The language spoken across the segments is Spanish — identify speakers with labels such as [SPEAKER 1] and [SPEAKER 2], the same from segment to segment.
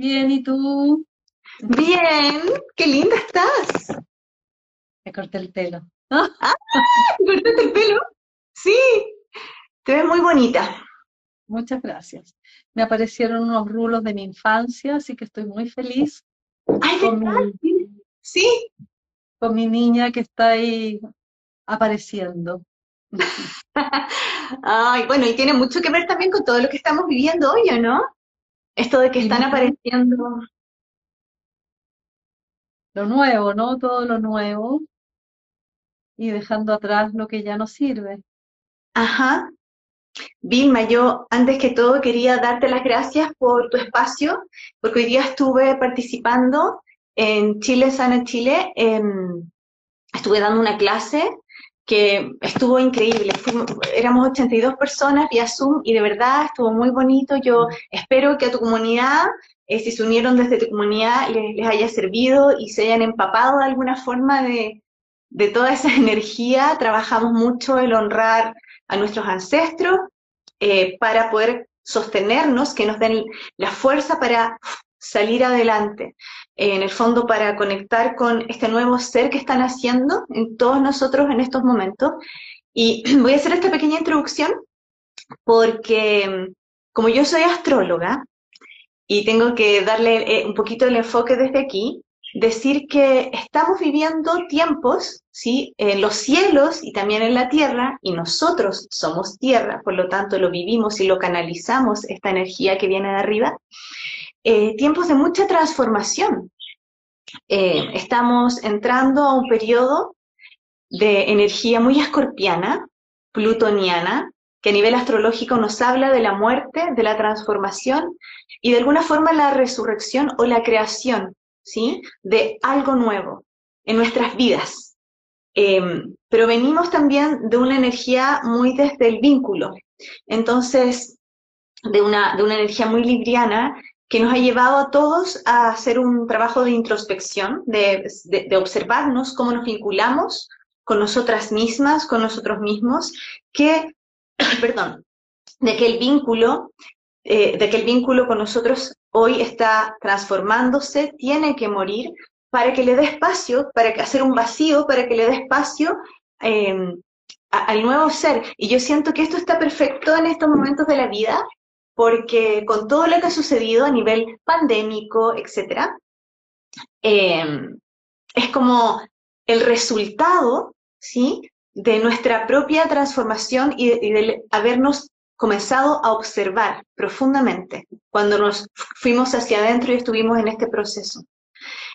[SPEAKER 1] Bien, ¿y tú?
[SPEAKER 2] Bien, qué linda estás.
[SPEAKER 1] Me corté el pelo.
[SPEAKER 2] Ah, ¿te cortaste el pelo? Sí, te ves muy bonita.
[SPEAKER 1] Muchas gracias. Me aparecieron unos rulos de mi infancia, así que estoy muy feliz
[SPEAKER 2] Ay,
[SPEAKER 1] con mi,
[SPEAKER 2] Sí.
[SPEAKER 1] con mi niña que está ahí apareciendo.
[SPEAKER 2] Ay, bueno, y tiene mucho que ver también con todo lo que estamos viviendo hoy, ¿o no? Esto de que están apareciendo.
[SPEAKER 1] lo nuevo, ¿no? Todo lo nuevo y dejando atrás lo que ya no sirve.
[SPEAKER 2] Ajá. Vilma, yo antes que todo quería darte las gracias por tu espacio, porque hoy día estuve participando en Chile Sana Chile, em, estuve dando una clase que estuvo increíble. Fuimos- éramos 82 personas vía Zoom y de verdad estuvo muy bonito. Yo espero que a tu comunidad, eh, si se unieron desde tu comunidad, les, haya servido y se hayan empapado de alguna forma de, de toda esa energía. Trabajamos mucho el honrar a nuestros ancestros eh, para poder sostenernos, que nos den la fuerza para salir adelante. Eh, en el fondo, para conectar con este nuevo ser que están haciendo en todos nosotros en estos momentos. Y voy a hacer esta pequeña introducción porque mm, como yo soy astróloga y tengo que darle eh, un poquito el enfoque desde aquí, decir que estamos viviendo tiempos, ¿sí? En los cielos y también en la tierra, y nosotros somos tierra, por lo tanto lo vivimos y lo canalizamos, esta energía que viene de arriba, eh, tiempos de mucha transformación. Eh, estamos entrando a un periodo de energía muy escorpiana, plutoniana, que a nivel astrológico nos habla de la muerte, de la transformación y de alguna forma la resurrección o la creación, ¿sí? De algo nuevo en nuestras vidas. Eh, pero venimos también de una energía muy desde el vínculo. Entonces, de una, de una energía muy libriana que nos ha llevado a todos a hacer un trabajo de introspección, de, de, observarnos cómo nos vinculamos con nosotras mismas, con nosotros mismos, que, perdón, de que el vínculo, eh, de que el vínculo con nosotros hoy está transformándose, tiene que morir para que le dé espacio, para que hacer un vacío, para que le dé espacio eh, al nuevo ser. Y yo siento que esto está perfecto en estos momentos de la vida, porque con todo lo que ha sucedido a nivel pandémico, etcétera, eh, es como el resultado, ¿sí? De nuestra propia transformación y y de habernos comenzado a observar profundamente cuando nos fuimos hacia adentro y estuvimos en este proceso.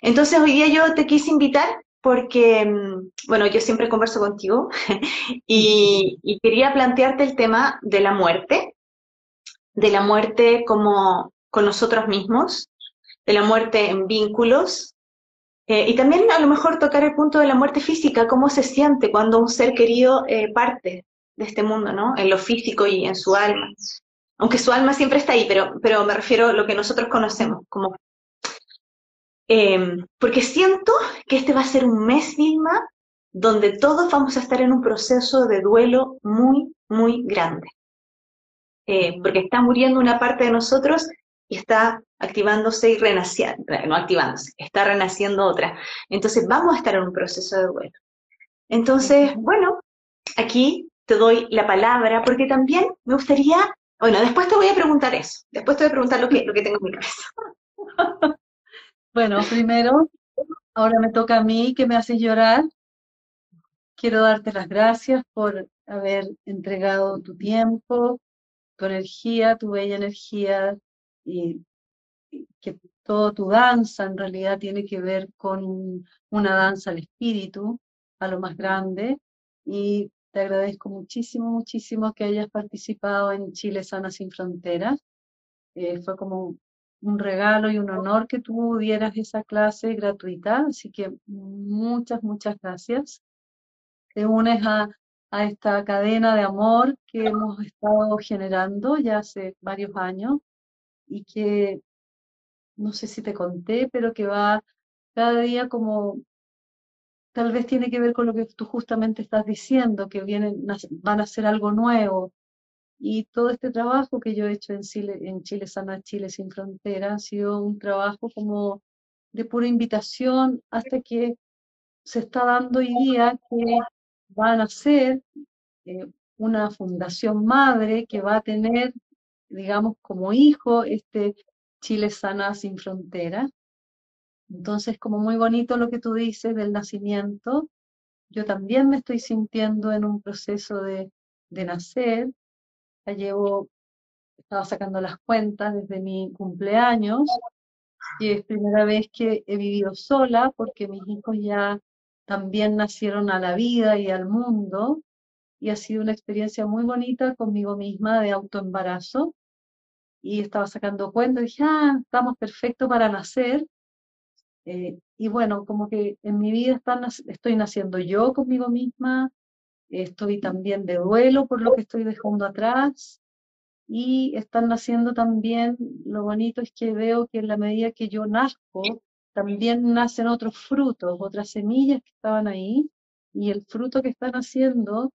[SPEAKER 2] Entonces hoy día yo te quise invitar porque, bueno, yo siempre converso contigo y quería plantearte el tema de la muerte, de la muerte como con nosotros mismos, de la muerte en vínculos, eh, y también a lo mejor tocar el punto de la muerte física, cómo se siente cuando un ser querido eh, parte de este mundo, ¿no? En lo físico y en su alma. Aunque su alma siempre está ahí, pero, pero me refiero a lo que nosotros conocemos como... Eh, porque siento que este va a ser un mes, Vilma, donde todos vamos a estar en un proceso de duelo muy, muy grande. Eh, porque está muriendo una parte de nosotros y está activándose y renaciendo, no activándose, está renaciendo otra. Entonces vamos a estar en un proceso de duelo. Entonces, bueno, aquí te doy la palabra porque también me gustaría, bueno, después te voy a preguntar eso, después te voy a preguntar lo que, lo que tengo en mi cabeza.
[SPEAKER 1] Bueno, primero, ahora me toca a mí que me haces llorar. Quiero darte las gracias por haber entregado tu tiempo, tu energía, tu bella energía y que toda tu danza en realidad tiene que ver con una danza al espíritu, a lo más grande. Y te agradezco muchísimo, muchísimo que hayas participado en Chile Sana Sin Fronteras. Eh, fue como un regalo y un honor que tú dieras esa clase gratuita, así que muchas, muchas gracias. Te unes a, a esta cadena de amor que hemos estado generando ya hace varios años y que no sé si te conté, pero que va cada día como, tal vez tiene que ver con lo que tú justamente estás diciendo, que vienen, van a hacer algo nuevo, Y todo este trabajo que yo he hecho en Chile, en Chile Sana, Chile Sin Frontera, ha sido un trabajo como de pura invitación hasta que se está dando hoy día que van a ser eh, una fundación madre que va a tener, digamos, como hijo este Chile Sana Sin Frontera. Entonces, como muy bonito lo que tú dices del nacimiento, yo también me estoy sintiendo en un proceso de, de nacer. Ya llevo, estaba sacando las cuentas desde mi cumpleaños, y es primera vez que he vivido sola porque mis hijos ya también nacieron a la vida y al mundo y ha sido una experiencia muy bonita conmigo misma de autoembarazo. Y estaba sacando cuentas y dije, ah, estamos perfectos para nacer. Eh, y bueno, como que en mi vida estoy naciendo yo conmigo misma, estoy también de duelo por lo que estoy dejando atrás y están naciendo también, lo bonito es que veo que en la medida que yo nazco, también nacen otros frutos, otras semillas que estaban ahí, y el fruto que están haciendo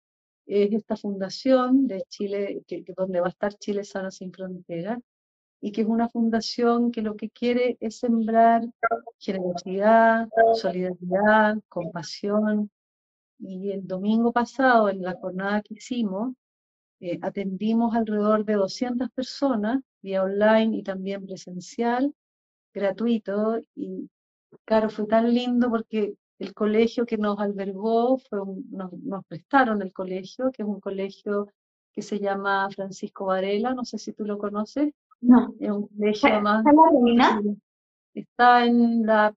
[SPEAKER 1] es esta fundación de Chile, que, donde va a estar Chile Sano Sin Fronteras, y que es una fundación que lo que quiere es sembrar generosidad, solidaridad, compasión. Y el domingo pasado, en la jornada que hicimos, eh, atendimos alrededor de 200 personas, vía online y también presencial, gratuito. Y claro, fue tan lindo porque el colegio que nos albergó, fue nos, nos, prestaron el colegio, que es un colegio que se llama Francisco Varela, no sé si tú lo conoces.
[SPEAKER 2] No.
[SPEAKER 1] Es un colegio más...
[SPEAKER 2] ¿Está
[SPEAKER 1] en la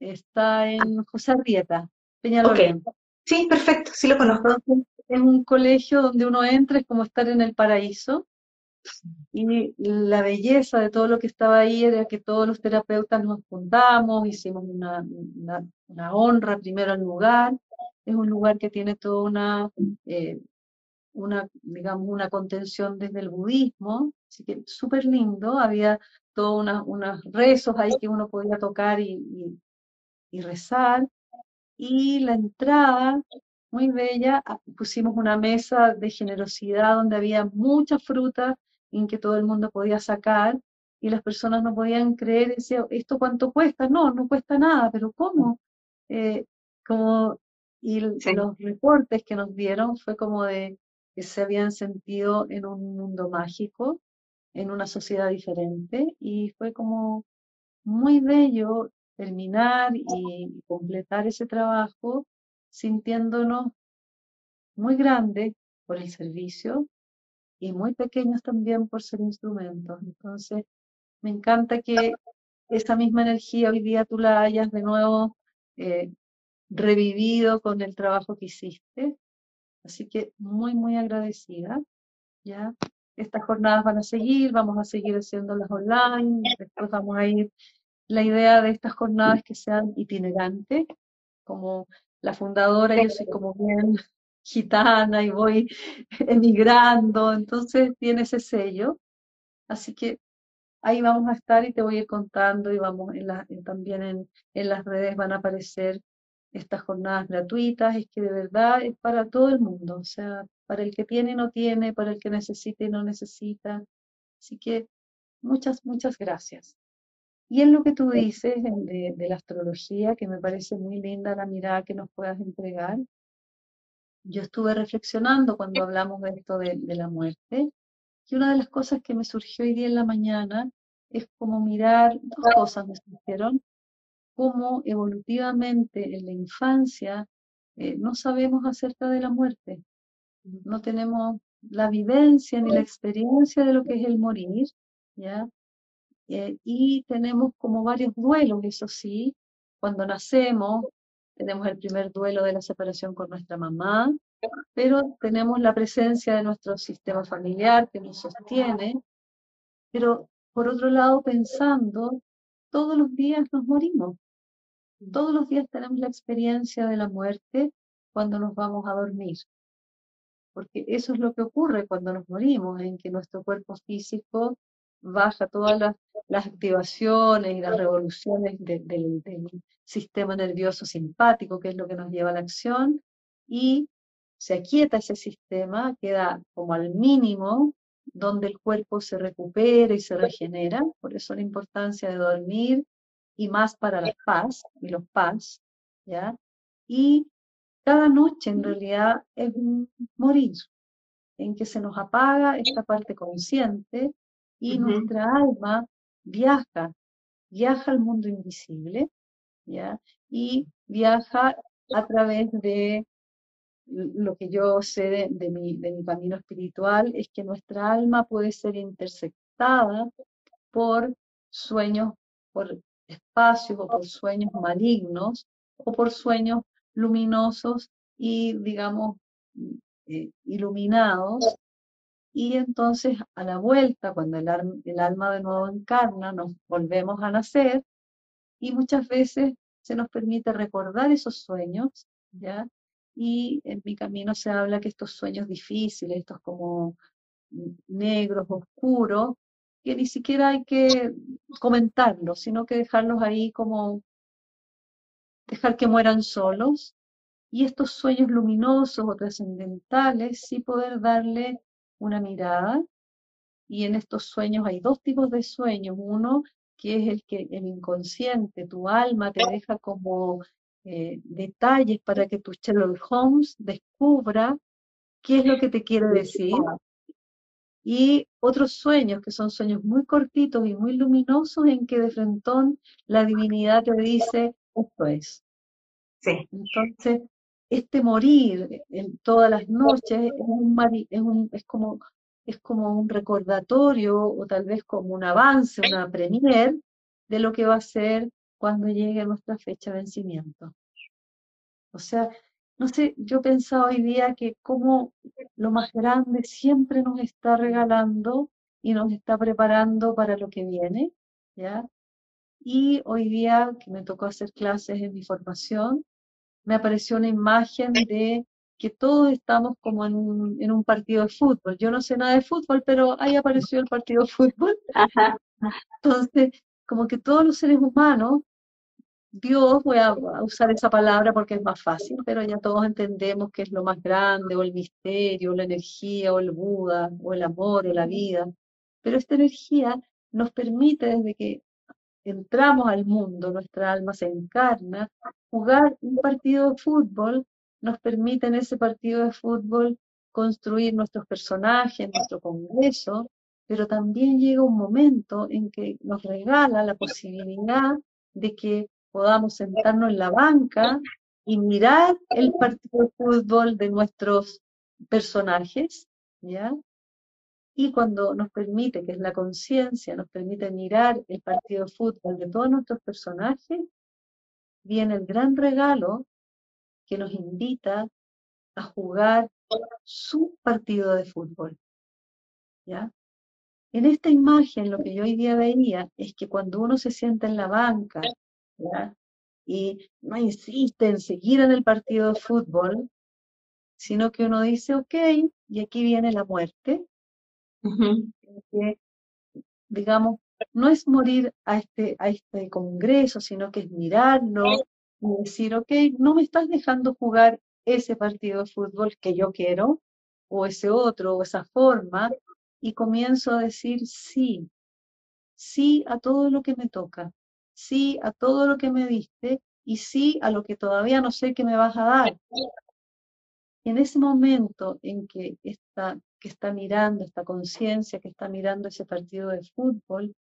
[SPEAKER 1] está en José Arrieta, Peñalolén.
[SPEAKER 2] Sí, perfecto, sí lo conozco.
[SPEAKER 1] es un colegio donde uno entra, es como estar en el paraíso. Y la belleza de todo lo que estaba ahí era que todos los terapeutas nos juntamos, hicimos una, una, honra primero al lugar. Es un lugar que tiene toda una, eh, una, digamos, una contención desde el budismo, así que súper lindo. Había todos unos rezos ahí que uno podía tocar y, y, y rezar. Y la entrada muy bella. Ah, pusimos una mesa de generosidad donde había mucha fruta en que todo el mundo podía sacar y las personas no podían creer, decía, ¿esto cuánto cuesta? No, no cuesta nada, pero ¿cómo? Eh, como, y los reportes que nos dieron fue como de que se habían sentido en un mundo mágico, en una sociedad diferente, y fue como muy bello terminar y completar ese trabajo sintiéndonos muy grandes por el servicio y muy pequeños también por ser instrumentos. Entonces, me encanta que esa misma energía hoy día tú la hayas de nuevo eh, revivido con el trabajo que hiciste. Así que muy, muy agradecida. ¿ya? Estas jornadas van a seguir, vamos a seguir haciéndolas online, después vamos a ir. La idea de estas jornadas es que sean itinerantes, como la fundadora, yo soy como bien gitana y voy emigrando, entonces tiene ese sello. Así que ahí vamos a estar y te voy a ir contando y vamos en la, también en, en las redes van a aparecer estas jornadas gratuitas, es que de verdad es para todo el mundo, o sea, para el que tiene y no tiene, para el que necesita y no necesita. Así que muchas, muchas gracias. Y en lo que tú dices de, la astrología, que me parece muy linda la mirada que nos puedas entregar, yo estuve reflexionando cuando hablamos de esto de, la muerte, y una de las cosas que me surgió hoy día en la mañana es como mirar, dos cosas me surgieron, cómo evolutivamente en la infancia eh, no sabemos acerca de la muerte, no tenemos la vivencia ni la experiencia de lo que es el morir, ¿ya? Eh, y tenemos como varios duelos, eso sí, cuando nacemos tenemos el primer duelo de la separación con nuestra mamá, pero tenemos la presencia de nuestro sistema familiar que nos sostiene, pero por otro lado pensando, todos los días nos morimos, todos los días tenemos la experiencia de la muerte cuando nos vamos a dormir, porque eso es lo que ocurre cuando nos morimos, en que nuestro cuerpo físico baja todas las, activaciones y las revoluciones del sistema nervioso simpático, que es lo que nos lleva a la acción, y se aquieta ese sistema, queda como al mínimo, donde el cuerpo se recupera y se regenera, por eso la importancia de dormir y más para la paz y los paz, ¿ya? Y cada noche en realidad es morir, en que se nos apaga esta parte consciente y nuestra alma viaja, viaja al mundo invisible, ¿ya? Y viaja a través de lo que yo sé de, mi, de mi camino espiritual, es que nuestra alma puede ser interceptada por sueños, por espacios o por sueños malignos o por sueños luminosos y, digamos, eh, iluminados. Y entonces a la vuelta, cuando el, alma de nuevo encarna, nos volvemos a nacer y muchas veces se nos permite recordar esos sueños, ¿ya? Y en mi camino se habla que estos sueños difíciles, estos como negros, oscuros, que ni siquiera hay que comentarlos, sino que dejarlos ahí como dejar que mueran solos. Y estos sueños luminosos o trascendentales, sí poder darle una mirada. Y en estos sueños hay dos tipos de sueños. Uno que es el que el inconsciente, tu alma te deja como eh, detalles para que tu Sherlock Holmes descubra qué es lo que te quiere decir y otros sueños que son sueños muy cortitos y muy luminosos en que de frente la divinidad te dice, esto es.
[SPEAKER 2] Sí.
[SPEAKER 1] Entonces, este morir en todas las noches es, un, es, un, es, como, es como un recordatorio o tal vez como un avance, una premier de lo que va a ser cuando llegue nuestra fecha de vencimiento. O sea, no sé, yo pensaba hoy día que como lo más grande siempre nos está regalando y nos está preparando para lo que viene, ¿ya? Y hoy día que me tocó hacer clases en mi formación, me apareció una imagen de que todos estamos como en un, en un partido de fútbol. Yo no sé nada de fútbol, pero ahí apareció el partido de fútbol. Entonces, como que todos los seres humanos Dios, voy a, usar esa palabra porque es más fácil, pero ya todos entendemos que es lo más grande, o el misterio, o la energía, o el Buda, o el amor, o la vida. Pero esta energía nos permite, desde que entramos al mundo, nuestra alma se encarna, jugar un partido de fútbol, nos permite en ese partido de fútbol construir nuestros personajes, nuestro congreso, pero también llega un momento en que nos regala la posibilidad de que podamos sentarnos en la banca y mirar el partido de fútbol de nuestros personajes, ¿ya? Y cuando nos permite, que es la conciencia, nos permite mirar el partido de fútbol de todos nuestros personajes, viene el gran regalo que nos invita a jugar su partido de fútbol. ¿Ya? En esta imagen lo que yo hoy día veía es que cuando uno se sienta en la banca y no insiste en seguir en el partido de fútbol, sino que uno dice, ok, y aquí viene la muerte, digamos, no es morir a este, a este congreso, sino que es mirarlo y decir, ok, no me estás dejando jugar ese partido de fútbol que yo quiero, o ese otro, o esa forma, y comienzo a decir sí, sí a todo lo que me toca, sí a todo lo que me diste y sí a lo que todavía no sé que me vas a dar. Y en ese momento en que está, que está mirando, esta conciencia que está mirando ese partido de fútbol,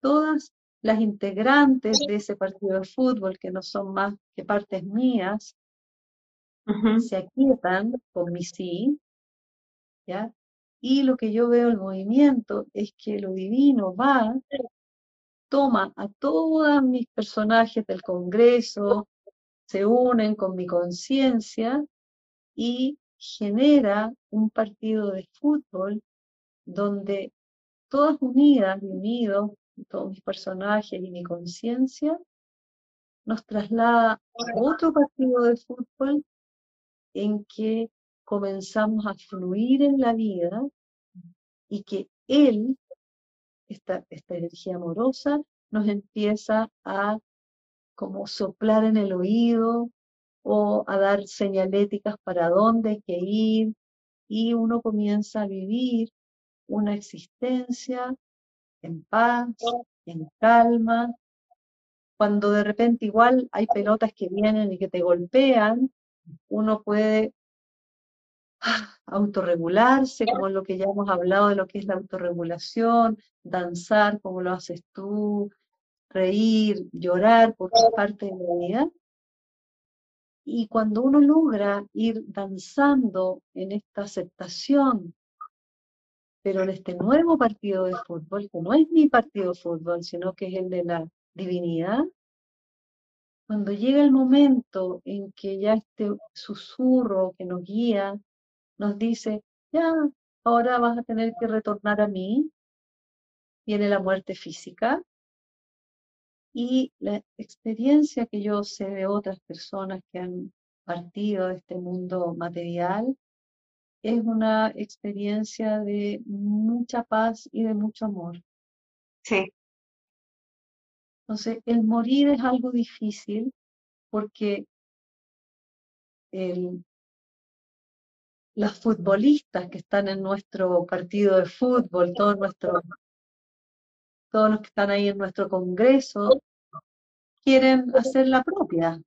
[SPEAKER 1] todas las integrantes de ese partido de fútbol, que no son más que partes mías, se aquietan con mi sí, ¿ya? Y lo que yo veo el movimiento es que lo divino va toma a todos mis personajes del Congreso, se unen con mi conciencia y genera un partido de fútbol donde todas unidas y unidos, todos mis personajes y mi conciencia, nos traslada a otro partido de fútbol en que comenzamos a fluir en la vida y que él esta, energía amorosa nos empieza a como soplar en el oído o a dar señaléticas para dónde hay que ir y uno comienza a vivir una existencia en paz, en calma, cuando de repente igual hay pelotas que vienen y que te golpean, uno puede ah, autorregularse, como lo que ya hemos hablado de lo que es la autorregulación, danzar como lo haces tú, reír, llorar, porque es parte de la vida. Y cuando uno logra ir danzando en esta aceptación, pero en este nuevo partido de fútbol, que no es mi partido de fútbol, sino que es el de la divinidad, cuando llega el momento en que ya este susurro que nos guía nos dice, ya, ahora vas a tener que retornar a mí, viene la muerte física, y la experiencia que yo sé de otras personas que han partido de este mundo material es una experiencia de mucha paz y de mucho amor.
[SPEAKER 2] Sí.
[SPEAKER 1] Entonces, el morir es algo difícil porque las futbolistas que están en nuestro partido de fútbol, todos nuestros todos los que están ahí en nuestro congreso, quieren hacer la propia.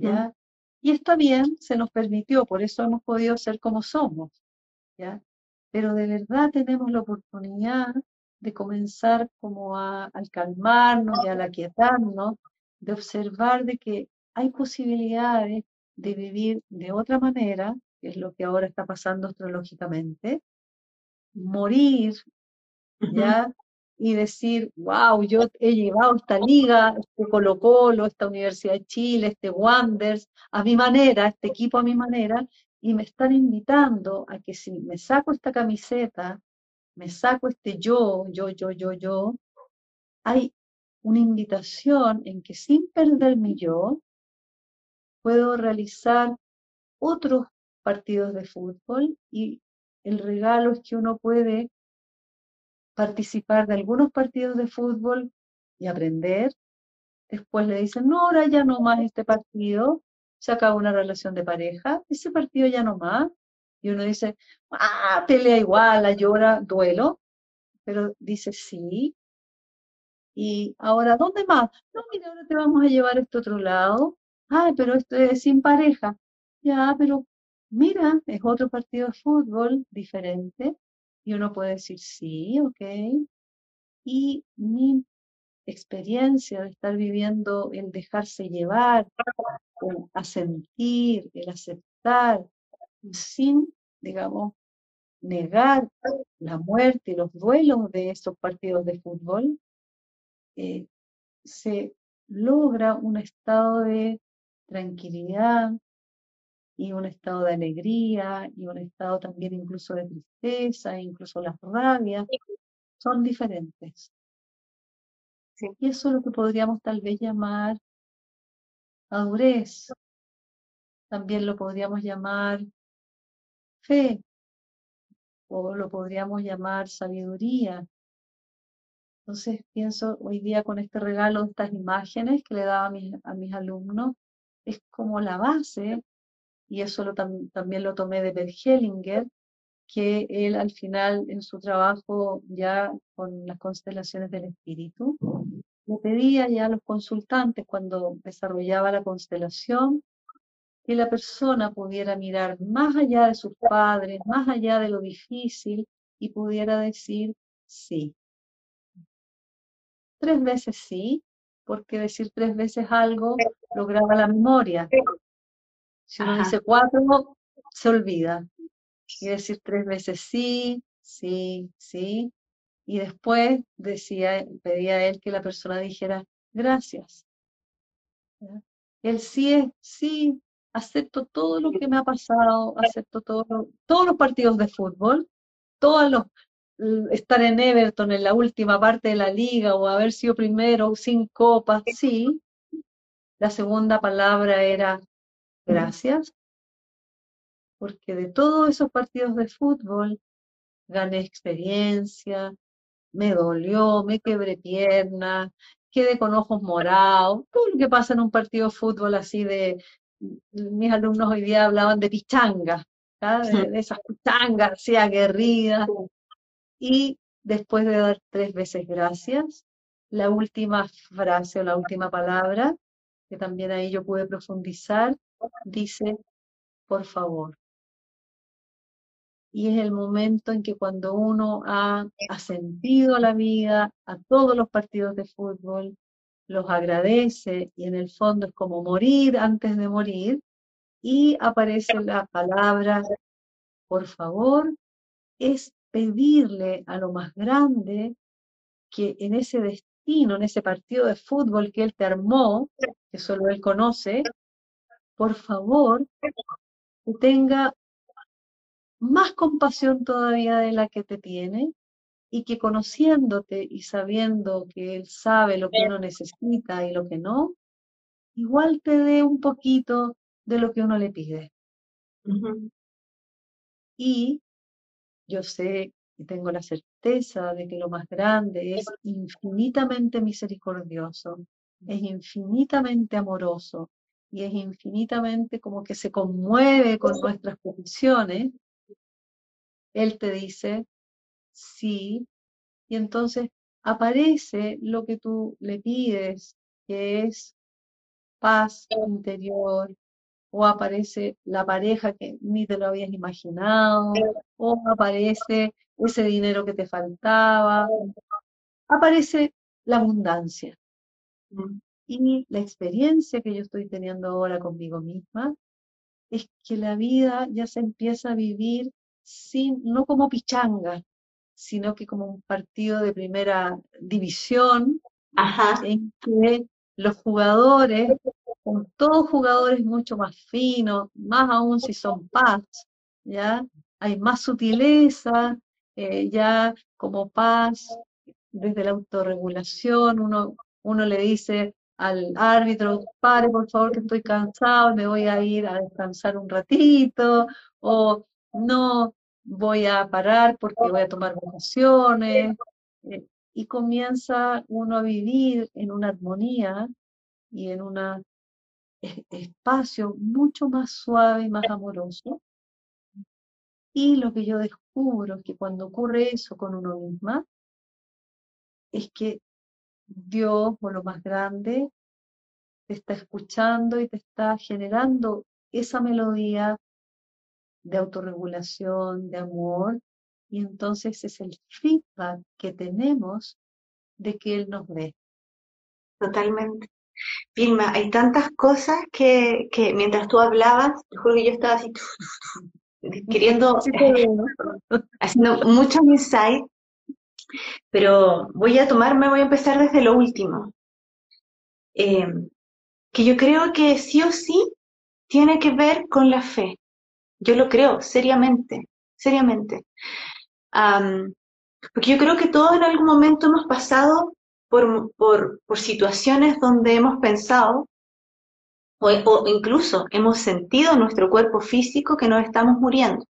[SPEAKER 1] ¿ya? Y está bien, se nos permitió, por eso hemos podido ser como somos. ¿ya? Pero de verdad tenemos la oportunidad de comenzar como a, al calmarnos y al aquietarnos, de observar de que hay posibilidades de vivir de otra manera, que es lo que ahora está pasando astrológicamente, morir, ¿ya? Y decir, wow, yo he llevado esta liga, este Colo Colo, esta Universidad de Chile, este Wanders, a mi manera, este equipo a mi manera, y me están invitando a que si me saco esta camiseta, me saco este yo, yo, yo, yo, yo, hay una invitación en que sin perder mi yo, puedo realizar otros partidos de fútbol y el regalo es que uno puede participar de algunos partidos de fútbol y aprender. Después le dicen, no, ahora ya no más este partido, se acaba una relación de pareja, ese partido ya no más. Y uno dice, ah, pelea igual, llora, duelo, pero dice sí. Y ahora, ¿dónde más? No, mira, ahora te vamos a llevar a este otro lado. Ah, pero esto es sin pareja. Ya, pero mira, es otro partido de fútbol diferente. Y uno puede decir, sí, ok. Y mi experiencia de estar viviendo el dejarse llevar, el asentir, el aceptar, sin, digamos, negar la muerte y los duelos de esos partidos de fútbol, eh, se logra un estado de tranquilidad, y un estado de alegría y un estado también incluso de tristeza, incluso las rabias, son diferentes. Y eso es lo que podríamos tal vez llamar madurez. También lo podríamos llamar fe o lo podríamos llamar sabiduría. Entonces pienso hoy día con este regalo estas imágenes que le daba a mis, a mis alumnos, es como la base y eso lo también lo tomé de Bert Hellinger, que él al final en su trabajo ya con las constelaciones del espíritu, le pedía ya a los consultantes cuando desarrollaba la constelación que la persona pudiera mirar más allá de sus padres, más allá de lo difícil y pudiera decir sí. Tres veces sí, porque decir tres veces algo lograba la memoria, si uno dice cuatro, se olvida. Y decir tres veces sí, sí, sí. Y después decía, pedía a él que la persona dijera gracias. El sí es sí, acepto todo lo que me ha pasado, acepto todo, todos los partidos de fútbol, todos los estar en Everton en la última parte de la liga o haber sido primero sin copas, sí. La segunda palabra era Gracias, porque de todos esos partidos de fútbol gané experiencia, me dolió, me quebré pierna, quedé con ojos morados, todo lo que pasa en un partido de fútbol así de, mis alumnos hoy día hablaban de pichanga, de, esas pichangas así aguerridas. Y después de dar tres veces gracias, la última frase o la última palabra, que también ahí yo pude profundizar, dice, por favor. Y es el momento en que cuando uno ha ascendido la vida a todos los partidos de fútbol, los agradece y en el fondo es como morir antes de morir y aparece la palabra, por favor, es pedirle a lo más grande que en ese destino, en ese partido de fútbol que él te armó, que solo él conoce, por favor, tenga más compasión todavía de la que te tiene y que conociéndote y sabiendo que Él sabe lo que uno necesita y lo que no, igual te dé un poquito de lo que uno le pide. Y yo sé y tengo la certeza de que lo más grande es infinitamente misericordioso, es infinitamente amoroso y es infinitamente como que se conmueve con nuestras peticiones. Él te dice, sí, y entonces aparece lo que tú le pides, que es paz interior, o aparece la pareja que ni te lo habías imaginado, o aparece ese dinero que te faltaba, aparece la abundancia. Y la experiencia que yo estoy teniendo ahora conmigo misma es que la vida ya se empieza a vivir sin, no como pichanga, sino que como un partido de primera división, en que los jugadores, son todos jugadores mucho más finos, más aún si son paz, ¿ya? Hay más sutileza, eh, ya como paz, desde la autorregulación, uno, uno le dice al árbitro, pare por favor que estoy cansado, me voy a ir a descansar un ratito, o no, voy a parar porque voy a tomar vacaciones. Eh, y comienza uno a vivir en una armonía y en un espacio mucho más suave y más amoroso. Y lo que yo descubro es que cuando ocurre eso con uno misma, es que Dios o lo más grande te está escuchando y te está generando esa melodía de autorregulación, de amor, y entonces es el feedback que tenemos de que Él nos ve.
[SPEAKER 2] Totalmente. Vilma, hay tantas cosas que, que mientras tú hablabas, te juro que yo estaba así queriendo, haciendo mucho insight, pero voy a tomarme, voy a empezar desde lo último. Eh, que yo creo que sí o sí tiene que ver con la fe. Yo lo creo, seriamente, seriamente. porque yo creo que todos en algún momento hemos pasado por, por, situaciones donde hemos pensado o, incluso hemos sentido en nuestro cuerpo físico que nos estamos muriendo.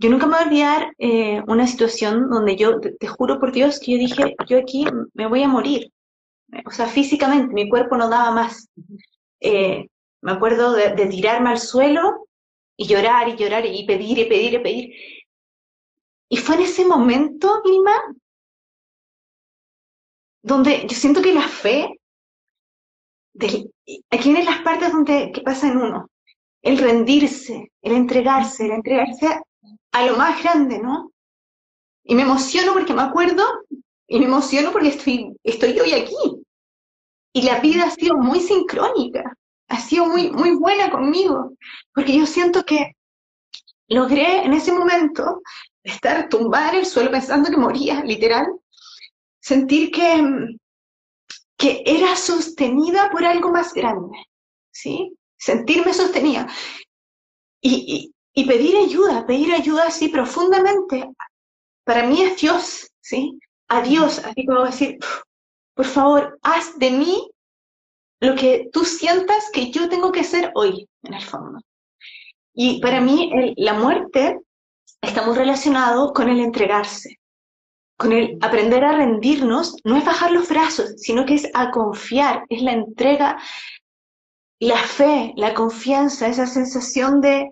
[SPEAKER 2] Yo nunca me voy a olvidar eh, una situación donde yo, te, juro por Dios, que yo dije, yo aquí me voy a morir. O sea, físicamente, mi cuerpo no daba más. Eh, me acuerdo de, tirarme al suelo y llorar y llorar y pedir y pedir y pedir. Y fue en ese momento, Vilma, donde yo siento que la fe, aquí vienen las partes donde que pasa en uno, el rendirse, el entregarse, el entregarse a, lo más grande, ¿no? Y me emociono porque me acuerdo y me emociono porque estoy, estoy hoy aquí. Y la vida ha sido muy sincrónica ha sido muy, muy buena conmigo, porque yo siento que logré en ese momento estar tumbada en el suelo pensando que moría, literal, sentir que, que era sostenida por algo más grande, ¿sí? Sentirme sostenida. Y, y, pedir ayuda, pedir ayuda así profundamente, para mí es Dios, ¿sí? A Dios, así como decir, por favor, haz de mí lo que tú sientas que yo tengo que ser hoy, en el fondo. Y para mí la muerte está muy relacionado con el entregarse, con el aprender a rendirnos, no es bajar los brazos, sino que es a confiar, es la entrega la fe, la confianza, esa sensación de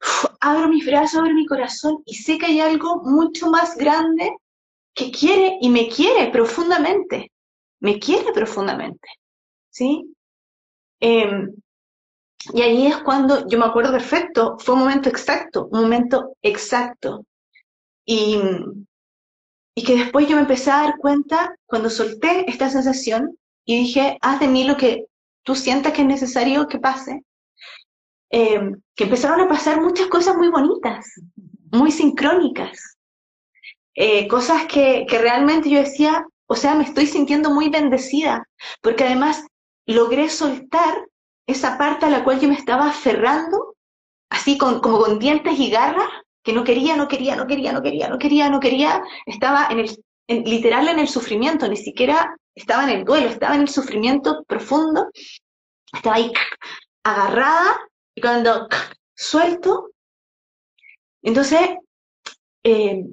[SPEAKER 2] abro mis brazos, abro mi corazón y sé que hay algo mucho más grande que quiere y me quiere profundamente, me quiere profundamente, ¿sí? Em, y ahí es cuando yo me acuerdo perfecto, fue un momento exacto, un momento exacto. Y, y que después yo me empecé a dar cuenta cuando solté esta sensación y dije, haz de mí lo que tú sientas que es necesario que pase, em, que empezaron a pasar muchas cosas muy bonitas, muy sincrónicas, eh, cosas que, que realmente yo decía, o sea, me estoy sintiendo muy bendecida, porque además logré soltar esa parte a la cual yo me estaba aferrando, así con, como con dientes y garras, que no quería, no quería, no quería, no quería, no quería, no quería, estaba en el, literal en el sufrimiento, ni siquiera estaba en el duelo, estaba en el sufrimiento profundo, estaba ahí agarrada y cuando suelto, entonces eh,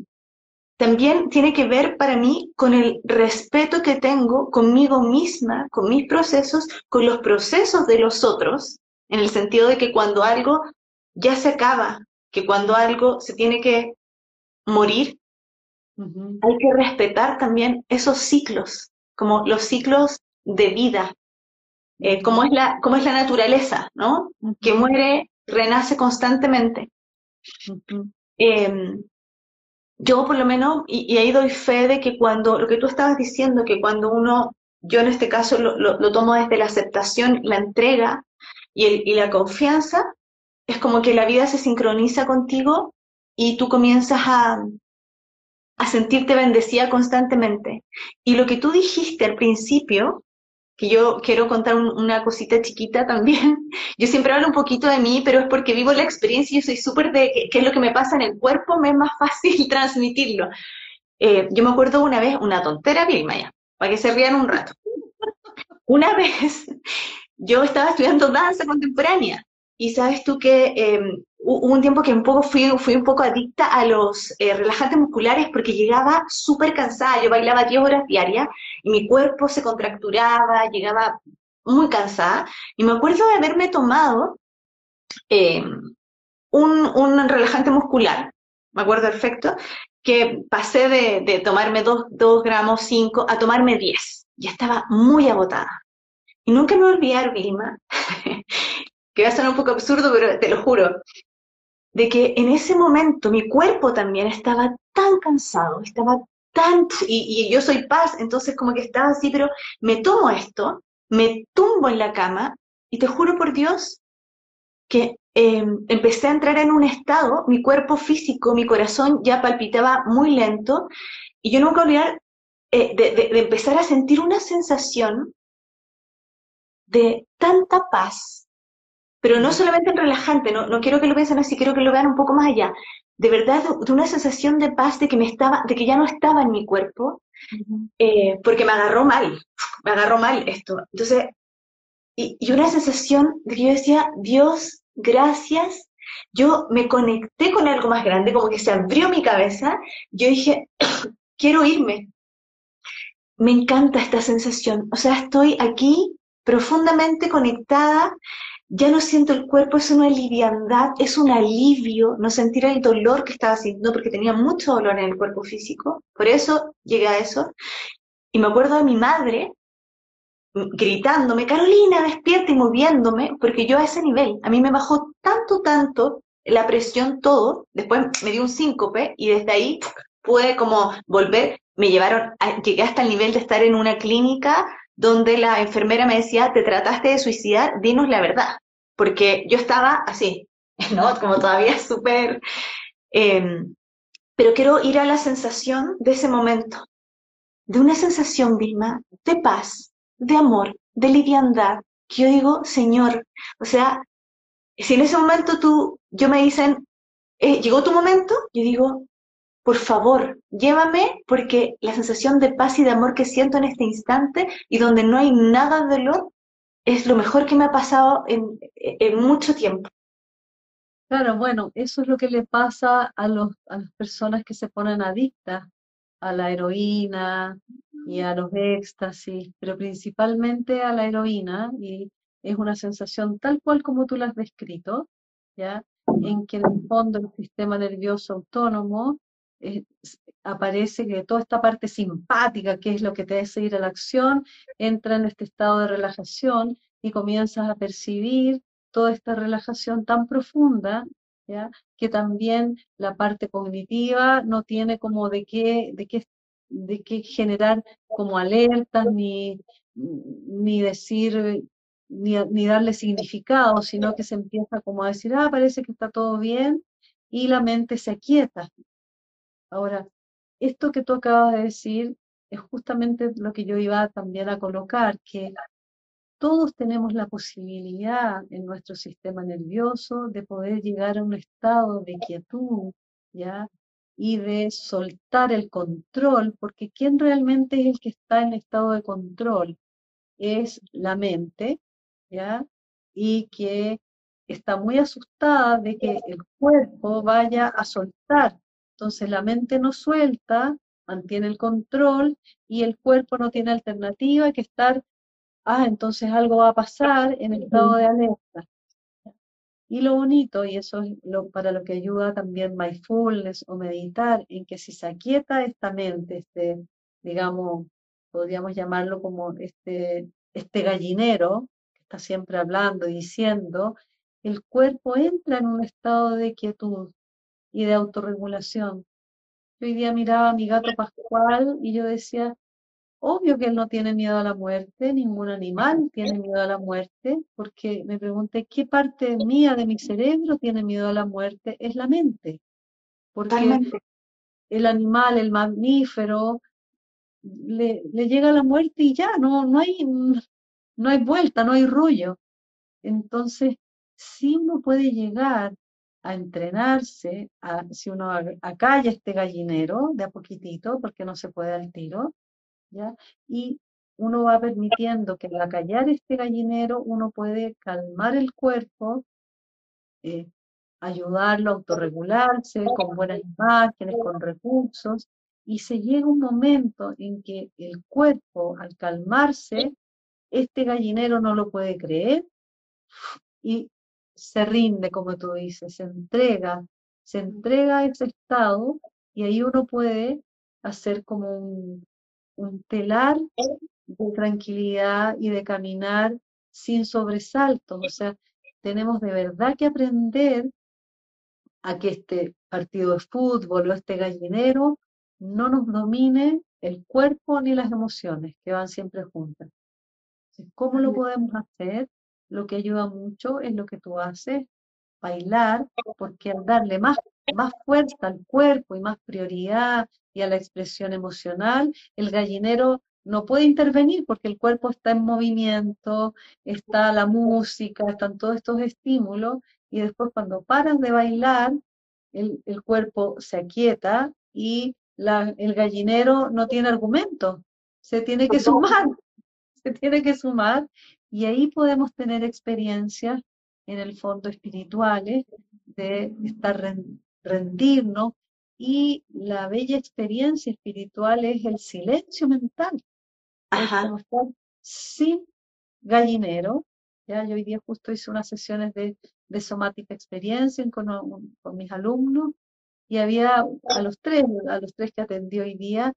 [SPEAKER 2] también tiene que ver para mí con el respeto que tengo conmigo misma, con mis procesos, con los procesos de los otros, en el sentido de que cuando algo ya se acaba, que cuando algo se tiene que morir, hay que respetar también esos ciclos, como los ciclos de vida, eh, como, es la, como es la naturaleza, ¿no? Que muere, renace constantemente yo por lo menos, y, ahí doy fe de que cuando, lo que tú estabas diciendo, que cuando uno, yo en este caso lo, lo, tomo desde la aceptación, la entrega y, el, y la confianza, es como que la vida se sincroniza contigo y tú comienzas a, a sentirte bendecida constantemente. Y lo que tú dijiste al principio, que yo quiero contar una cosita chiquita también. Yo siempre hablo un poquito de mí, pero es porque vivo la experiencia y soy súper de qué es lo que me pasa en el cuerpo, me es más fácil transmitirlo. Eh, yo me acuerdo una vez, una tontera, Vilma, ya, para que se rían un rato. Una vez yo estaba estudiando danza contemporánea y sabes tú que em, hubo un tiempo que un poco fui, fui un poco adicta a los eh, relajantes musculares porque llegaba súper cansada. Yo bailaba 10 horas diarias y mi cuerpo se contracturaba, llegaba muy cansada. Y me acuerdo de haberme tomado em, un, un, relajante muscular, me acuerdo perfecto, que pasé de, de tomarme 2 gramos 5 a tomarme 10. Ya estaba muy agotada. Y nunca me olvidé, Vilma, que va a sonar un poco absurdo, pero te lo juro, de que en ese momento mi cuerpo también estaba tan cansado, estaba tan, y, yo soy paz, entonces como que estaba así, pero me tomo esto, me tumbo en la cama y te juro por Dios que em, empecé a entrar en un estado, mi cuerpo físico, mi corazón ya palpitaba muy lento y yo nunca olvidar eh, de empezar a sentir una sensación de tanta paz, pero no solamente en relajante, no, no quiero que lo piensen así, quiero que lo vean un poco más allá. De verdad, de una sensación de paz, de que me estaba, de que ya no estaba en mi cuerpo, eh, porque me agarró mal, me agarró mal esto. Entonces, y, y una sensación de que yo decía, Dios, gracias, yo me conecté con algo más grande, como que se abrió mi cabeza, yo dije, quiero irme. Me encanta esta sensación, o sea, estoy aquí profundamente conectada ya no siento el cuerpo, es una liviandad, es un alivio, no sentir el dolor que estaba sintiendo, porque tenía mucho dolor en el cuerpo físico, por eso llegué a eso. Y me acuerdo de mi madre gritándome, Carolina, despierta y moviéndome, porque yo a ese nivel, a mí me bajó tanto, tanto la presión, todo, después me dio un síncope y desde ahí pude como volver, me llevaron, llegué hasta el nivel de estar en una clínica donde la enfermera me decía, te trataste de suicidar, dinos la verdad, porque yo estaba así, ¿no? Como todavía súper... Em, pero quiero ir a la sensación de ese momento, de una sensación, Vilma, de paz, de amor, de liviandad, que yo digo, Señor, o sea, si en ese momento tú, yo me dicen, eh, llegó tu momento, yo digo, por favor, llévame porque la sensación de paz y de amor que siento en este instante y donde no hay nada de dolor es lo mejor que me ha pasado en, mucho tiempo.
[SPEAKER 1] Claro, bueno, eso es lo que le pasa a, a las personas que se ponen adictas a la heroína y a los éxtasis, pero principalmente a la heroína y es una sensación tal cual como tú la has descrito, ¿ya? En que en el fondo el sistema nervioso autónomo aparece que toda esta parte simpática, que es lo que te hace ir a la acción, entra en este estado de relajación y comienzas a percibir toda esta relajación tan profunda, ¿ya? que también la parte cognitiva no tiene como de qué, de qué, de qué generar como alertas, ni, ni decir, ni, ni darle significado, sino que se empieza como a decir, ah, parece que está todo bien, y la mente se aquieta. Ahora, esto que tú acabas de decir es justamente lo que yo iba también a colocar, que todos tenemos la posibilidad en nuestro sistema nervioso de poder llegar a un estado de quietud, ¿ya? Y de soltar el control, porque ¿quién realmente es el que está en estado de control? Es la mente, ¿ya? Y que está muy asustada de que el cuerpo vaya a soltar. Entonces la mente no suelta, mantiene el control y el cuerpo no tiene alternativa que estar ah, entonces algo va a pasar en el estado de alerta. Y lo bonito, y eso es lo, para lo que ayuda también mindfulness o meditar, en que si se aquieta esta mente, este, digamos, podríamos llamarlo como este, este gallinero, que está siempre hablando y diciendo, el cuerpo entra en un estado de quietud y de autorregulación. Yo hoy día miraba a mi gato Pascual y yo decía, Obvio que él no tiene miedo a la muerte, ningún animal tiene miedo a la muerte, porque me pregunté qué parte mía de mi cerebro tiene miedo a la muerte, es la mente. Porque el animal, el mamífero, le, llega la muerte y ya, no, no, hay, no hay vuelta, no hay rollo. Entonces, si uno puede llegar a entrenarse, a, si uno acalla este gallinero de a poquitito, porque no se puede al tiro, y uno va permitiendo que al acallar este gallinero uno puede calmar el cuerpo, eh, ayudarlo a autorregularse con buenas imágenes, con recursos, y se llega un momento en que el cuerpo, al calmarse, este gallinero no lo puede creer y se rinde, como tú dices, se entrega, se entrega a ese estado y ahí uno puede hacer como un, un telar de tranquilidad y de caminar sin sobresaltos. O sea, tenemos de verdad que aprender a que este partido de fútbol o este gallinero no nos domine el cuerpo ni las emociones, que van siempre juntas. ¿Cómo lo podemos hacer? Lo que ayuda mucho es lo que tú haces, bailar, porque al darle más, más fuerza al cuerpo y más prioridad y a la expresión emocional, el gallinero no puede intervenir porque el cuerpo está en movimiento, está la música, están todos estos estímulos, y después cuando paras de bailar, el, cuerpo se aquieta y la, el gallinero no tiene argumento, se tiene que sumar, se tiene que sumar, y ahí podemos tener experiencias en el fondo espirituales de estar rendirnos y la bella experiencia espiritual es el silencio mental. Ajá. sin gallinero. Ya, yo hoy día justo hice unas sesiones de, de somática experiencia con, con, mis alumnos y había a los tres, a los tres que atendí hoy día,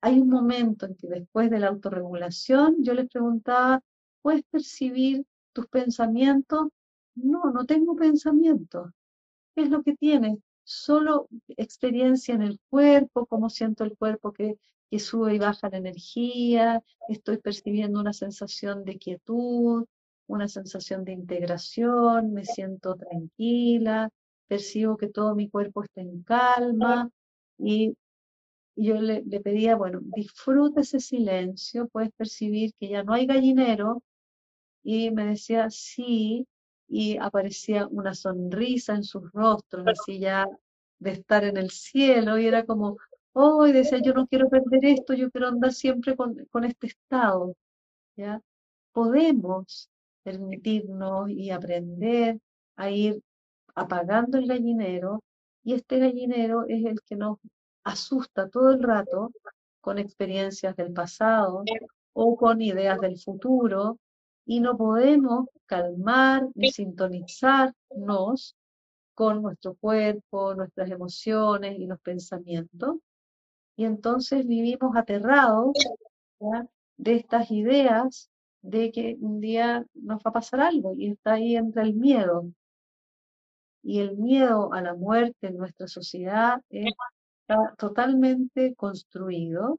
[SPEAKER 1] hay un momento en que después de la autorregulación yo les preguntaba, ¿puedes percibir tus pensamientos? No, no tengo pensamientos. ¿Qué es lo que tienes? Solo experiencia en el cuerpo, cómo siento el cuerpo que, que sube y baja la energía, estoy percibiendo una sensación de quietud, una sensación de integración, me siento tranquila, percibo que todo mi cuerpo está en calma y yo le, le, pedía, bueno, disfruta ese silencio, puedes percibir que ya no hay gallinero y me decía, sí, y aparecía una sonrisa en sus rostros, así ya de estar en el cielo, y era como, oh, y decía, yo no quiero perder esto, yo quiero andar siempre con, con este estado, ¿ya? Podemos permitirnos y aprender a ir apagando el gallinero, y este gallinero es el que nos asusta todo el rato con experiencias del pasado o con ideas del futuro, y no podemos calmar ni sintonizarnos con nuestro cuerpo, nuestras emociones y los pensamientos. Y entonces vivimos aterrados de estas ideas de que un día nos va a pasar algo y está ahí entre el miedo. Y el miedo a la muerte en nuestra sociedad está totalmente construido.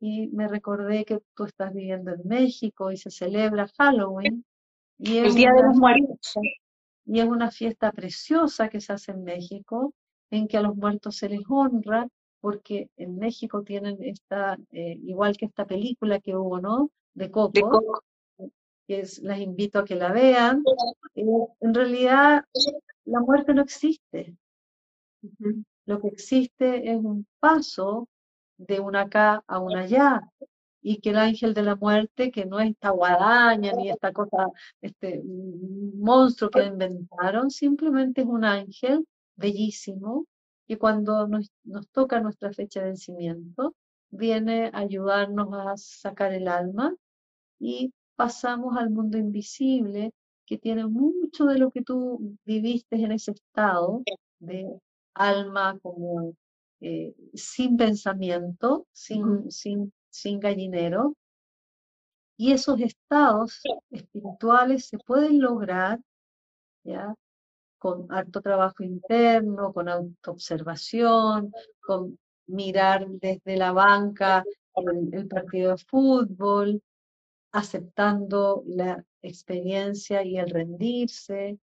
[SPEAKER 1] Y me recordé que tú estás viviendo en México y se celebra Halloween. Y
[SPEAKER 2] el Día de los Muertos.
[SPEAKER 1] Y es una fiesta preciosa que se hace en México, en que a los muertos se les honra, porque en México tienen esta, eh, igual que esta película que hubo, ¿no? De Coco, que es, las invito a que la vean. Eh, en realidad, la muerte no existe. Lo que existe es un paso de una acá a una allá y que el ángel de la muerte, que no es esta guadaña ni esta cosa, este monstruo que inventaron, simplemente es un ángel bellísimo que cuando nos, nos toca nuestra fecha de vencimiento, viene a ayudarnos a sacar el alma y pasamos al mundo invisible que tiene mucho de lo que tú viviste en ese estado de alma como eh, sin pensamiento, sin, sin sin gallinero. Y esos estados espirituales se pueden lograr ¿ya? con harto trabajo interno, con autoobservación, con mirar desde la banca el, el partido de fútbol, aceptando la experiencia y el rendirse.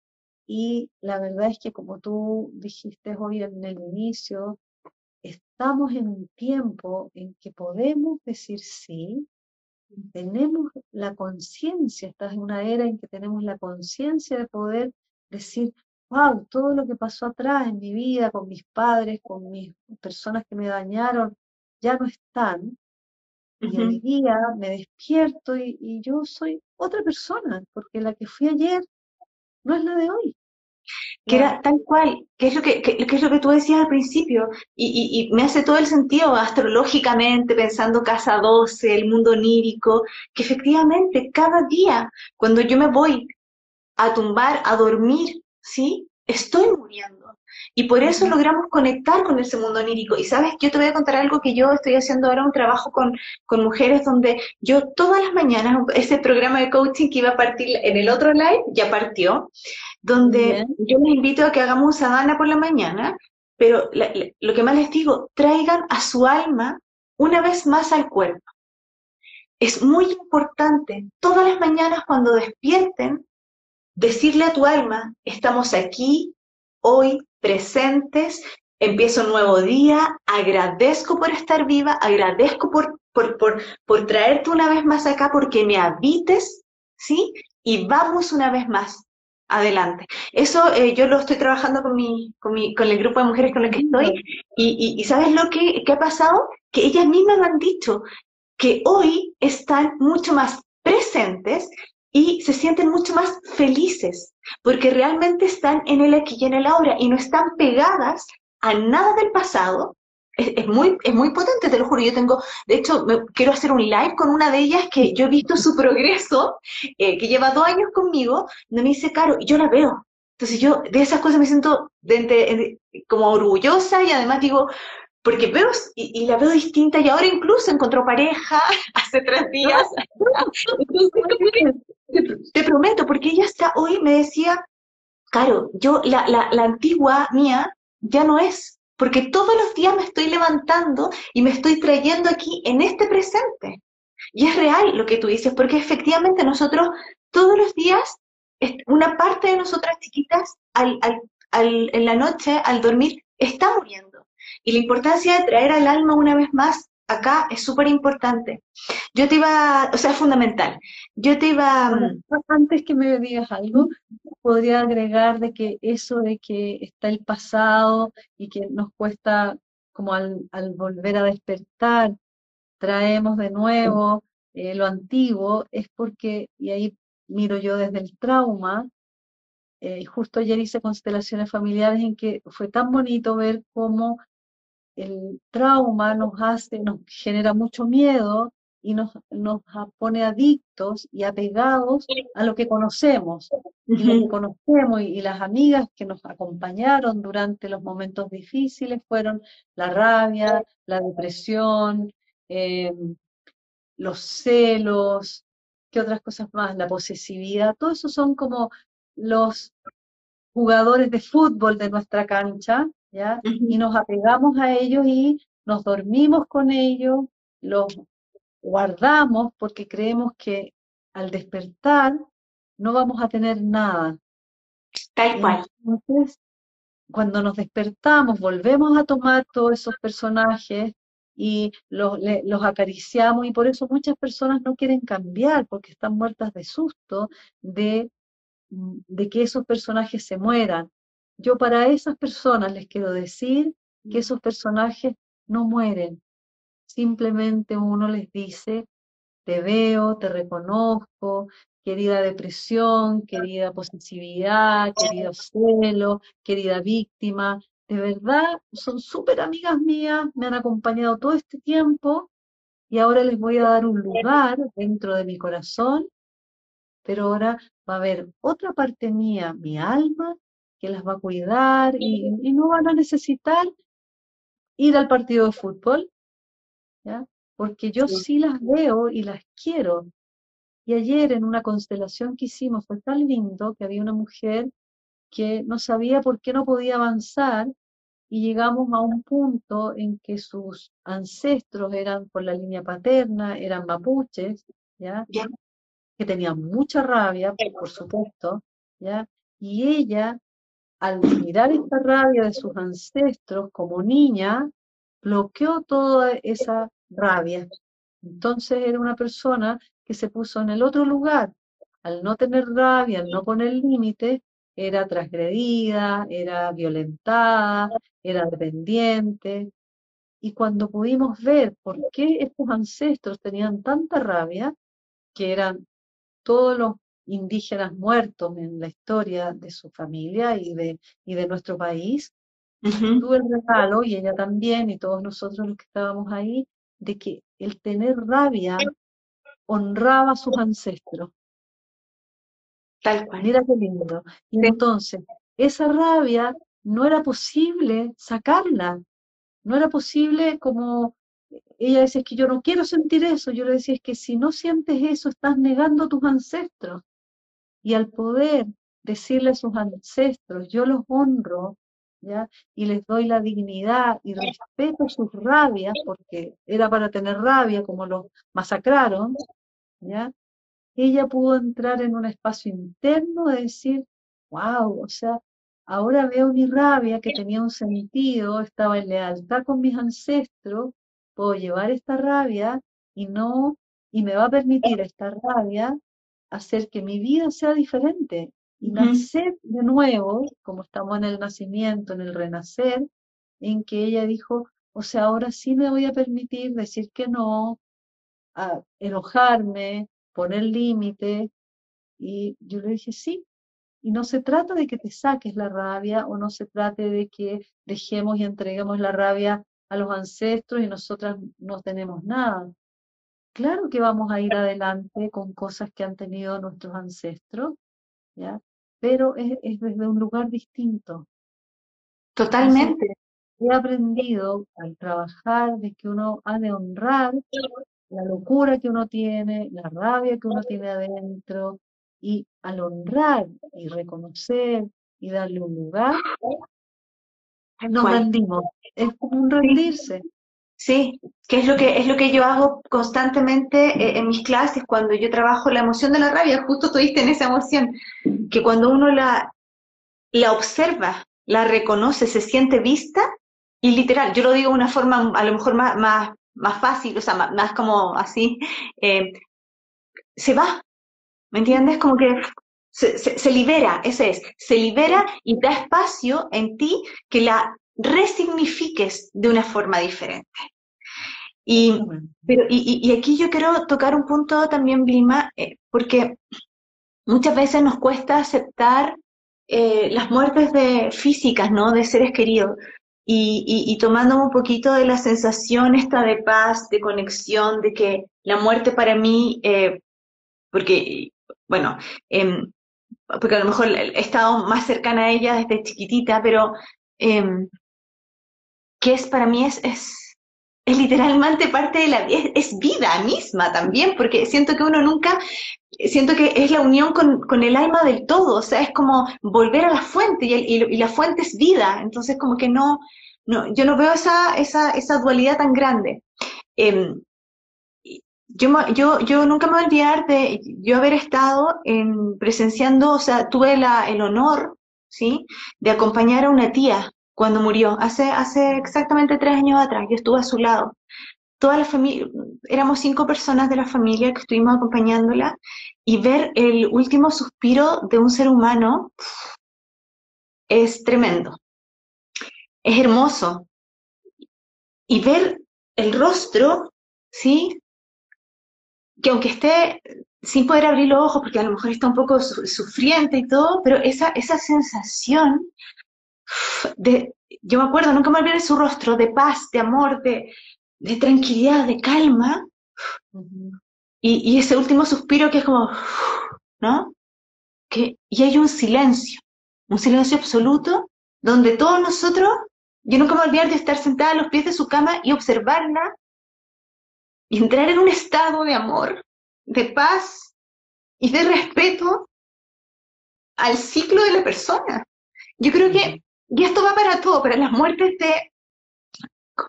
[SPEAKER 1] Y la verdad es que como tú dijiste hoy en el inicio, estamos en un tiempo en que podemos decir sí, tenemos la conciencia, estás en una era en que tenemos la conciencia de poder decir, wow, todo lo que pasó atrás en mi vida, con mis padres, con mis personas que me dañaron, ya no están. Y hoy día me despierto y, y yo soy otra persona, porque la que fui ayer no es la de hoy
[SPEAKER 2] que era tal cual, que es lo que, es lo que tú decías al principio, y, me hace todo el sentido astrológicamente, pensando casa 12, el mundo onírico, que efectivamente cada día, cuando yo me voy a tumbar, a dormir, ¿sí? Estoy muriendo. Y por eso logramos conectar con ese mundo onírico. Y sabes, yo te voy a contar algo que yo estoy haciendo ahora, un trabajo con, con mujeres donde yo todas las mañanas, ese programa de coaching que iba a partir en el otro live, ya partió, donde yo les invito a que hagamos sadhana por la mañana, pero lo que más les digo, traigan a su alma una vez más al cuerpo. Es muy importante todas las mañanas cuando despierten, decirle a tu alma, estamos aquí, hoy, presentes, empiezo un nuevo día, agradezco por estar viva, agradezco por, por, por, por traerte una vez más acá, porque me habites, ¿sí? Y vamos una vez más adelante. Eso eh, yo lo estoy trabajando con, mi, con, mi, con el grupo de mujeres con el que estoy y, y, ¿sabes lo que, que, ha pasado? Que ellas mismas me han dicho que hoy están mucho más presentes y se sienten mucho más felices porque realmente están en el aquí y en el ahora y no están pegadas a nada del pasado es, muy, es muy potente, te lo juro. Yo tengo, de hecho, me, quiero hacer un live con una de ellas que yo he visto su progreso, eh, que lleva dos años conmigo, no me dice, Caro, y yo la veo. Entonces yo de esas cosas me siento como orgullosa y además digo, porque veo y, la veo distinta y ahora incluso encontró pareja hace tres días. te, prometo, porque ella está hoy me decía, Caro, yo la, la, la antigua mía ya no es, porque todos los días me estoy levantando y me estoy trayendo aquí en este presente. Y es real lo que tú dices, porque efectivamente nosotros todos los días, una parte de nosotras chiquitas al, en la noche, al dormir, está muriendo. Y la importancia de traer al alma una vez más acá es súper importante. Yo te iba, o sea, es fundamental. Yo te iba...
[SPEAKER 1] Mm, antes que me digas algo, podría agregar de que eso de que está el pasado y que nos cuesta como al, volver a despertar, traemos de nuevo eh, lo antiguo, es porque, y ahí miro yo desde el trauma, eh, justo ayer hice constelaciones familiares en que fue tan bonito ver cómo el trauma nos hace, nos genera mucho miedo y nos, nos pone adictos y apegados a lo que conocemos. Y lo que conocemos y, las amigas que nos acompañaron durante los momentos difíciles fueron la rabia, la depresión, eh, los celos, ¿qué otras cosas más? La posesividad, todo eso son como los jugadores de fútbol de nuestra cancha, ¿ya? Y nos apegamos a ellos y nos dormimos con ellos, los guardamos porque creemos que al despertar no vamos a tener nada.
[SPEAKER 2] Tal cual.
[SPEAKER 1] Entonces, cuando nos despertamos, volvemos a tomar todos esos personajes y los, los, acariciamos y por eso muchas personas no quieren cambiar porque están muertas de susto de, de que esos personajes se mueran. Yo para esas personas les quiero decir que esos personajes no mueren, Simplemente uno les dice, te veo, te reconozco, querida depresión, querida posesividad, querido celo, querida víctima. De verdad, son súper amigas mías, me han acompañado todo este tiempo y ahora les voy a dar un lugar dentro de mi corazón, pero ahora va a haber otra parte mía, mi alma, que las va a cuidar y, y no van a necesitar ir al partido de fútbol, porque yo sí. las veo y las quiero. Y ayer en una constelación que hicimos fue tan lindo que había una mujer que no sabía por qué no podía avanzar y llegamos a un punto en que sus ancestros eran por la línea paterna, eran mapuches, ¿ya? que tenían mucha rabia, por supuesto, ¿ya? y ella, al mirar esta rabia de sus ancestros como niña, bloqueó toda esa rabia. Entonces era una persona que se puso en el otro lugar. Al no tener rabia, al no poner límite, era transgredida, era violentada, era dependiente. Y cuando pudimos ver por qué estos ancestros tenían tanta rabia, que eran todos los indígenas muertos en la historia de su familia y de, y de nuestro país, tuve el regalo, y ella también, y todos nosotros los que estábamos ahí, de que el tener rabia honraba a sus ancestros.
[SPEAKER 2] Tal cual.
[SPEAKER 1] Mira qué lindo. Y entonces, esa rabia no era posible sacarla. No era posible como ella decía, es que yo no quiero sentir eso. Yo le decía, es que si no sientes eso, estás negando a tus ancestros. Y al poder decirle a sus ancestros, yo los honro, y les doy la dignidad y respeto sus rabias, porque era para tener rabia como los masacraron, ¿ya? Ella pudo entrar en un espacio interno de decir, wow, o sea, ahora veo mi rabia que tenía un sentido, estaba en lealtad con mis ancestros, puedo llevar esta rabia y no, y me va a permitir esta rabia hacer que mi vida sea diferente y nacer de nuevo, como estamos en el nacimiento, en el renacer, en que ella dijo, o sea, ahora sí me voy a permitir decir que no, a enojarme, poner límite. Y yo le dije, sí. Y no se trata de que te saques la rabia o no se trate de que dejemos y entreguemos la rabia a los ancestros y nosotras no tenemos nada. Claro que vamos a ir adelante con cosas que han tenido nuestros ancestros, ¿ya? pero es, desde un lugar distinto.
[SPEAKER 2] Totalmente.
[SPEAKER 1] he aprendido al trabajar de que uno ha de honrar la locura que uno tiene, la rabia que uno tiene adentro, y al honrar y reconocer y darle un lugar, nos rendimos. Es como un rendirse.
[SPEAKER 2] Sí, que es lo que es lo que yo hago constantemente eh, en mis clases cuando yo trabajo la emoción de la rabia, justo tuviste en esa emoción, que cuando uno la, la observa, la reconoce, se siente vista, y literal, yo lo digo de una forma a lo mejor más, más, más fácil, o sea, más, como así, eh, se va, ¿me entiendes? Como que se, se, libera, ese es, se libera y da espacio en ti que la resignifiques de una forma diferente. Y, pero, y, aquí yo quiero tocar un punto también, Blima, eh, porque muchas veces nos cuesta aceptar eh, las muertes de, físicas, ¿no? De seres queridos. y, tomando un poquito de la sensación esta de paz, de conexión, de que la muerte para mí, eh, porque, bueno, em, porque a lo mejor he estado más cercana a ella desde chiquitita, pero em, que es para mí es, es, es, literalmente parte de la vida, es, vida misma también, porque siento que uno nunca, siento que es la unión con, con el alma del todo, o sea, es como volver a la fuente y, la fuente es vida, entonces como que no, no yo no veo esa, esa, esa dualidad tan grande. Em, yo, yo, yo nunca me voy a olvidar de yo haber estado en, presenciando, o sea, tuve la, el honor, ¿sí?, de acompañar a una tía cuando murió, hace, hace exactamente tres años atrás, yo estuve a su lado. Toda la familia, éramos cinco personas de la familia que estuvimos acompañándola y ver el último suspiro de un ser humano es tremendo, es hermoso. Y ver el rostro, ¿sí? que aunque esté sin poder abrir los ojos, porque a lo mejor está un poco sufriente y todo, pero esa, esa sensación de, yo me acuerdo, nunca me olvidé su rostro, de paz, de amor, de, de tranquilidad, de calma, y, y, ese último suspiro que es como, ¿no? Que, y hay un silencio, un silencio absoluto, donde todos nosotros, yo nunca me olvidé de estar sentada a los pies de su cama y observarla y entrar en un estado de amor, de paz y de respeto al ciclo de la persona. Yo creo que, y esto va para todo, para las muertes de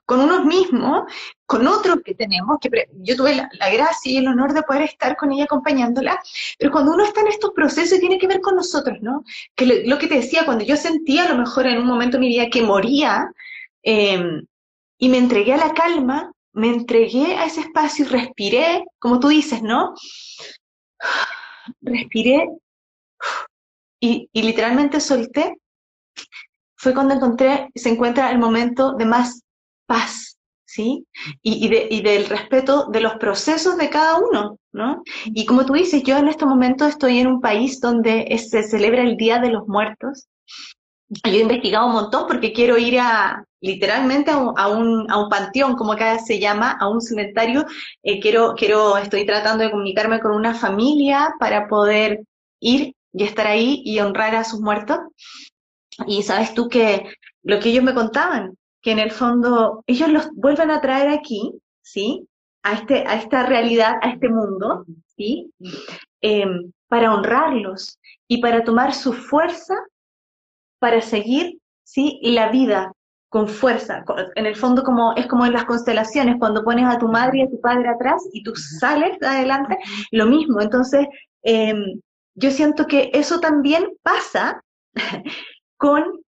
[SPEAKER 2] con unos mismos, con otros que tenemos, que yo tuve la, gracia y el honor de poder estar con ella acompañándola, pero cuando uno está en estos procesos tiene que ver con nosotros, ¿no? Que lo, que te decía, cuando yo sentía a lo mejor en un momento de mi vida que moría em, y me entregué a la calma, me entregué a ese espacio y respiré, como tú dices, ¿no? Respiré y, literalmente solté. Fue cuando encontré, se encuentra el momento de más paz, ¿sí? Y, y, del respeto de los procesos de cada uno, ¿no? Y como tú dices, yo en este momento estoy en un país donde se celebra el Día de los Muertos yo he investigado un montón porque quiero ir a literalmente a un, a un, panteón, como acá se llama, a un cementerio. Eh, quiero, quiero, estoy tratando de comunicarme con una familia para poder ir y estar ahí y honrar a sus muertos. Y sabes tú que lo que ellos me contaban, que en el fondo ellos los vuelven a traer aquí, ¿sí? A, este, a esta realidad, a este mundo, ¿sí? Em, para honrarlos y para tomar su fuerza para seguir ¿sí? la vida con fuerza. En el fondo como, es como en las constelaciones, cuando pones a tu madre y a tu padre atrás y tú sales adelante, lo mismo. Entonces, em, yo siento que eso también pasa con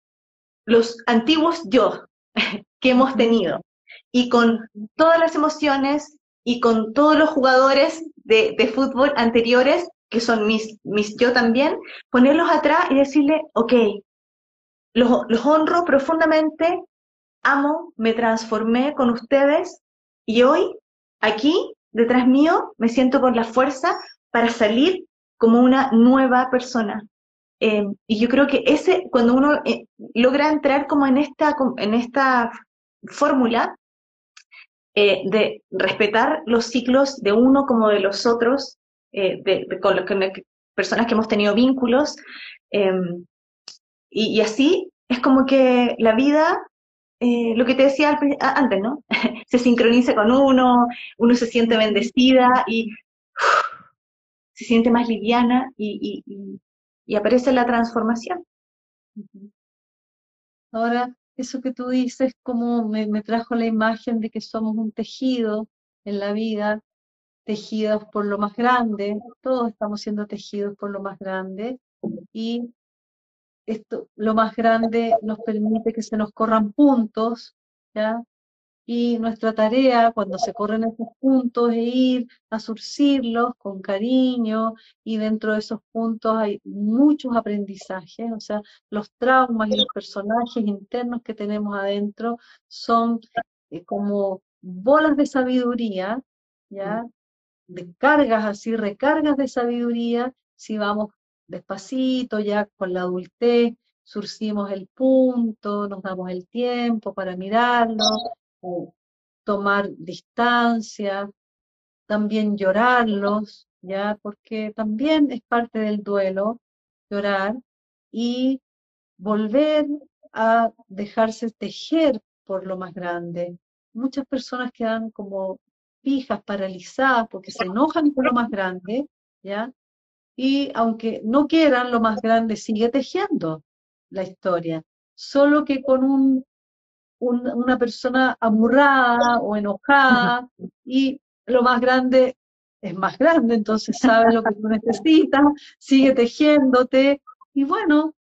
[SPEAKER 2] los antiguos yo que hemos tenido y con todas las emociones y con todos los jugadores de, de fútbol anteriores, que son mis, mis yo también, ponerlos atrás y decirle, ok, los, honro profundamente, amo, me transformé con ustedes y hoy, aquí, detrás mío, me siento con la fuerza para salir como una nueva persona. Eh, y yo creo que ese, cuando uno eh, logra entrar como en esta, en esta fórmula eh, de respetar los ciclos de uno como de los otros, de, con las personas que hemos tenido vínculos, y, así es como que la vida, eh, lo que te decía antes, ¿no? se sincroniza con uno, uno se siente bendecida y se siente más liviana y, aparece la transformación.
[SPEAKER 1] Ahora, eso que tú dices, como me, me, trajo la imagen de que somos un tejido en la vida, tejidos por lo más grande, todos estamos siendo tejidos por lo más grande, y esto, lo más grande nos permite que se nos corran puntos, ¿ya? Y nuestra tarea cuando se corren esos puntos es ir a surcirlos con cariño y dentro de esos puntos hay muchos aprendizajes, o sea, los traumas y los personajes internos que tenemos adentro son eh, como bolas de sabiduría, ¿ya? De cargas así, recargas de sabiduría, si vamos despacito, ya con la adultez, surcimos el punto, nos damos el tiempo para mirarlo, tomar distancia, también llorarlos, ¿ya? Porque también es parte del duelo llorar y volver a dejarse tejer por lo más grande. Muchas personas quedan como fijas, paralizadas, porque se enojan por lo más grande, ¿ya? Y aunque no quieran, lo más grande sigue tejiendo la historia, solo que con un, una persona amurrada o enojada y lo más grande es más grande, entonces sabe lo que tú necesitas, sigue tejiéndote y bueno,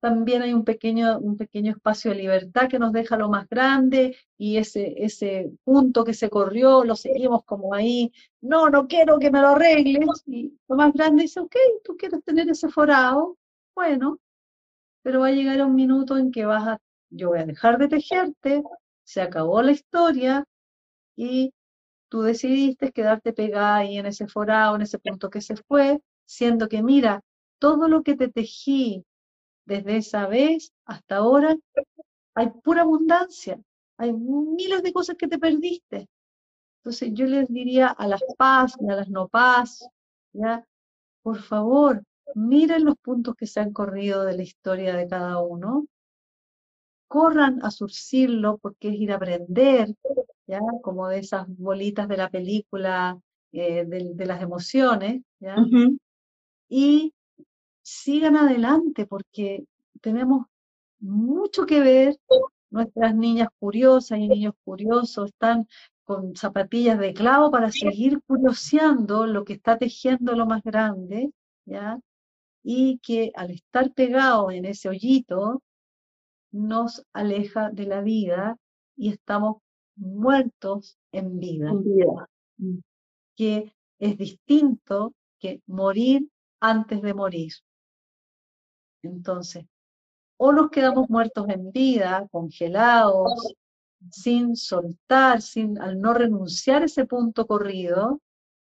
[SPEAKER 1] también hay un pequeño, un pequeño espacio de libertad que nos deja lo más grande y ese, ese punto que se corrió lo seguimos como ahí, no, no quiero que me lo arregles y lo más grande dice, ok, tú quieres tener ese forado, bueno, pero va a llegar un minuto en que vas a, yo voy a dejar de tejerte, se acabó la historia y tú decidiste quedarte pegada ahí en ese forado, en ese punto que se fue, siendo que mira, todo lo que te tejí desde esa vez hasta ahora, hay pura abundancia, hay miles de cosas que te perdiste. Entonces yo les diría a las paz y a las no paz, ¿ya? Por favor, miren los puntos que se han corrido de la historia de cada uno, corran a surcirlo porque es ir a aprender, ¿ya? Como de esas bolitas de la película eh, de, las emociones, ¿ya? Y sigan adelante porque tenemos mucho que ver. Nuestras niñas curiosas y niños curiosos están con zapatillas de clavo para seguir curioseando lo que está tejiendo lo más grande, ¿ya? Y que al estar pegado en ese hoyito, nos aleja de la vida y estamos muertos en vida. En vida. Que es distinto que morir antes de morir. Entonces, o nos quedamos muertos en vida, congelados, sin soltar, sin, al no renunciar a ese punto corrido,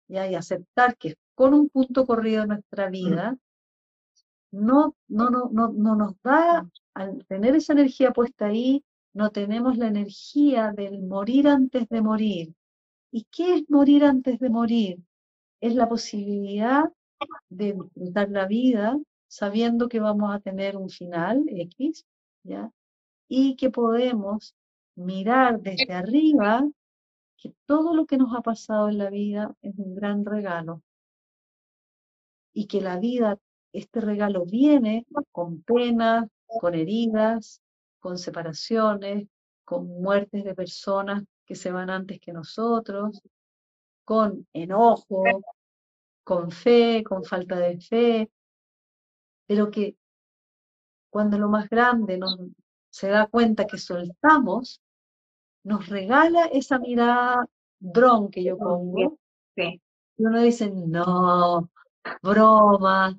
[SPEAKER 1] ¿ya? y aceptar que con un punto corrido en nuestra vida, no, no, no, no, no nos da, al tener esa energía puesta ahí, no tenemos la energía del morir antes de morir. ¿Y qué es morir antes de morir? Es la posibilidad de disfrutar la vida sabiendo que vamos a tener un final X, ¿ya? Y que podemos mirar desde arriba que todo lo que nos ha pasado en la vida es un gran regalo. Y que la vida, este regalo viene con penas, con heridas, con separaciones, con muertes de personas que se van antes que nosotros, con enojo, con fe, con falta de fe, pero que cuando lo más grande nos, se da cuenta que soltamos, nos regala esa mirada dron que yo pongo. Y uno dice, no, broma,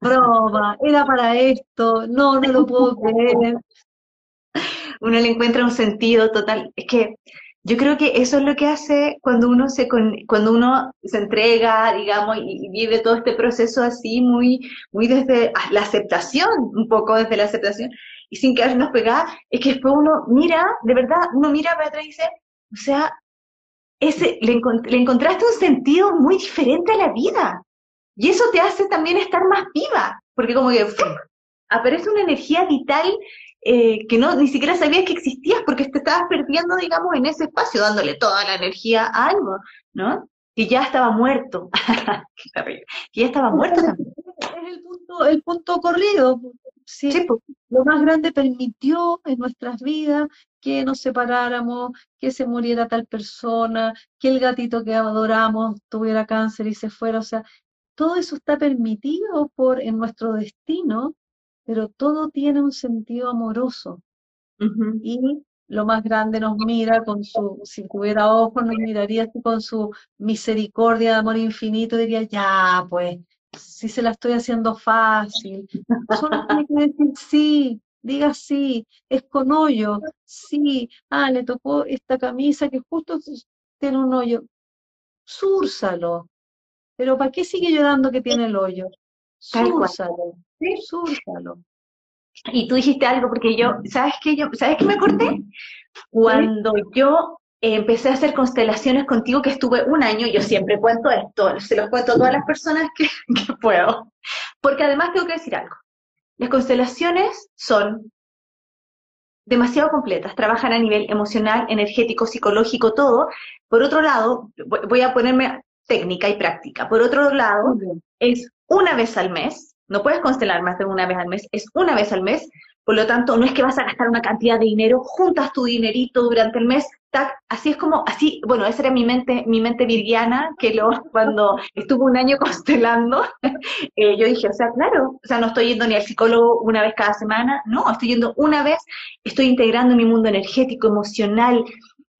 [SPEAKER 1] broma, era para esto, no, no lo puedo creer.
[SPEAKER 2] Uno le encuentra un sentido total. Es que yo creo que eso es lo que hace cuando uno se, cuando uno se entrega, digamos, y, vive todo este proceso así, muy, muy desde la aceptación, un poco desde la aceptación, y sin quedarnos pegadas, es que después uno mira, de verdad, uno mira para atrás y dice, o sea, ese, le, le encontraste un sentido muy diferente a la vida. Y eso te hace también estar más viva, porque como que aparece una energía vital eh, que no ni siquiera sabías que existías porque te estabas perdiendo, digamos, en ese espacio, dándole toda la energía a algo, ¿no? Que ya estaba muerto. que ya estaba muerto también.
[SPEAKER 1] Es el punto, el punto corrido. Sí, lo más grande permitió en nuestras vidas que nos separáramos, que se muriera tal persona, que el gatito que adoramos tuviera cáncer y se fuera. O sea, todo eso está permitido por en nuestro destino pero todo tiene un sentido amoroso. Y lo más grande nos mira con su, si hubiera ojos, nos miraría con su misericordia de amor infinito, diría, ya, pues, si se la estoy haciendo fácil. Solo tiene que decir sí, diga sí, es con hoyo, sí, ah, le tocó esta camisa que justo tiene un hoyo. Súrsalo. Pero ¿para qué sigue llorando que tiene el hoyo? Súrsalo. ¿sí? Súrsalo.
[SPEAKER 2] y tú dijiste algo, porque yo, ¿sabes qué? Yo, ¿Sabes qué me corté? Cuando yo empecé a hacer constelaciones contigo, que estuve un año, yo siempre cuento esto, se los cuento a todas las personas que, que puedo, porque además tengo que decir algo. Las constelaciones son demasiado completas, trabajan a nivel emocional, energético, psicológico, todo. Por otro lado, voy a ponerme técnica y práctica. Por otro lado, es una vez al mes, no puedes constelar más de una vez al mes, es una vez al mes, por lo tanto, no es que vas a gastar una cantidad de dinero, juntas tu dinerito durante el mes, tac, así es como, así, bueno, esa era mi mente, mi mente virgiana, que lo, cuando estuve un año constelando, eh, yo dije, o sea, claro, o sea, no estoy yendo ni al psicólogo una vez cada semana, no, estoy yendo una vez, estoy integrando mi mundo energético, emocional,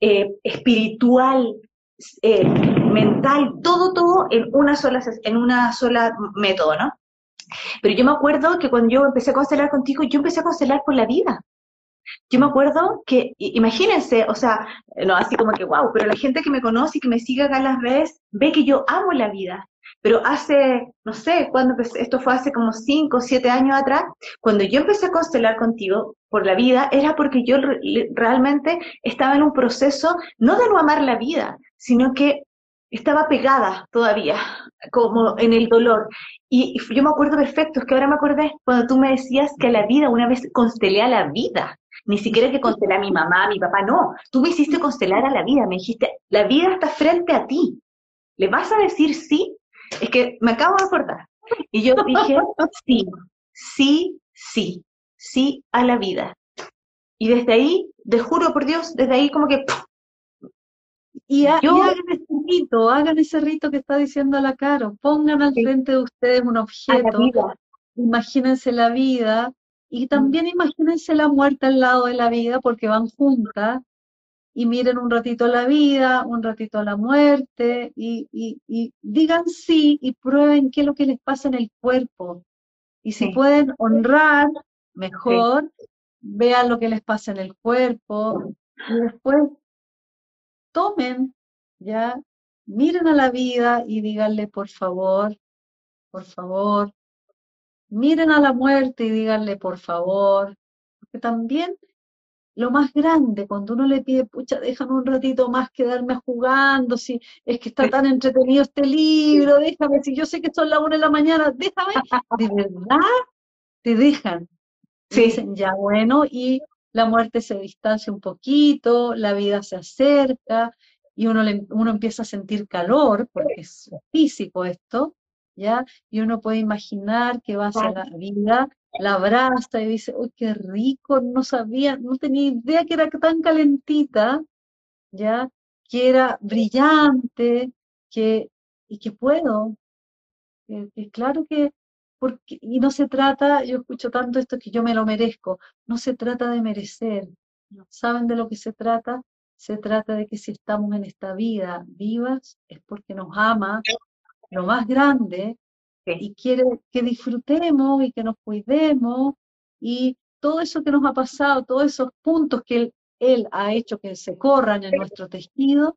[SPEAKER 2] eh, espiritual, eh, mental, todo, todo en una sola, en una sola método, ¿no? Pero yo me acuerdo que cuando yo empecé a constelar contigo, yo empecé a constelar por la vida. Yo me acuerdo que, imagínense, o sea, no así como que wow, pero la gente que me conoce y que me sigue acá las redes ve que yo amo la vida. Pero hace, no sé, cuando esto fue hace como 5 o 7 años atrás, cuando yo empecé a constelar contigo por la vida, era porque yo realmente estaba en un proceso, no de no amar la vida, sino que estaba pegada todavía, como en el dolor. Y yo me acuerdo perfecto, es que ahora me acordé cuando tú me decías que la vida, una vez constelé a la vida, ni siquiera que constelé a mi mamá, a mi papá, no, tú me hiciste constelar a la vida, me dijiste, la vida está frente a ti, ¿le vas a decir sí? Es que me acabo de acordar. Y yo dije, sí, sí, sí, sí a la vida. Y desde ahí, te juro por Dios, desde ahí como que
[SPEAKER 1] y, hagan ese rito, hagan ese rito que está diciendo la Caro, pongan al frente de ustedes un objeto, imagínense la vida. Y también imagínense la muerte al lado de la vida porque van juntas y miren un ratito la vida, un ratito la muerte y, y, digan sí y prueben qué es lo que les pasa en el cuerpo. Y si pueden honrar, mejor, vean lo que les pasa en el cuerpo y después tomen, ya, miren a la vida y díganle, por favor, por favor, miren a la muerte y díganle, por favor, porque también lo más grande, cuando uno le pide, pucha, déjame un ratito más quedarme jugando, si es que está tan entretenido este libro, déjame, si yo sé que son las una de la mañana, déjame, de verdad te dejan. Dicen, ya bueno, y la muerte se distancia un poquito, la vida se acerca y uno, uno empieza a sentir calor, porque es físico esto, ¿ya? Y uno puede imaginar que va hacia la vida, la abraza y dice, uy, qué rico, no sabía, no tenía idea que era tan calentita, ¿ya? Que era brillante, que, y que puedo. que claro que y no se trata, yo escucho tanto esto que yo me lo merezco, no se trata de merecer. ¿Saben de lo que se trata? Se trata de que si estamos en esta vida vivas es porque nos ama lo más grande y quiere que disfrutemos y que nos cuidemos y todo eso que nos ha pasado, todos esos puntos que él, él ha hecho que se corran en nuestro tejido,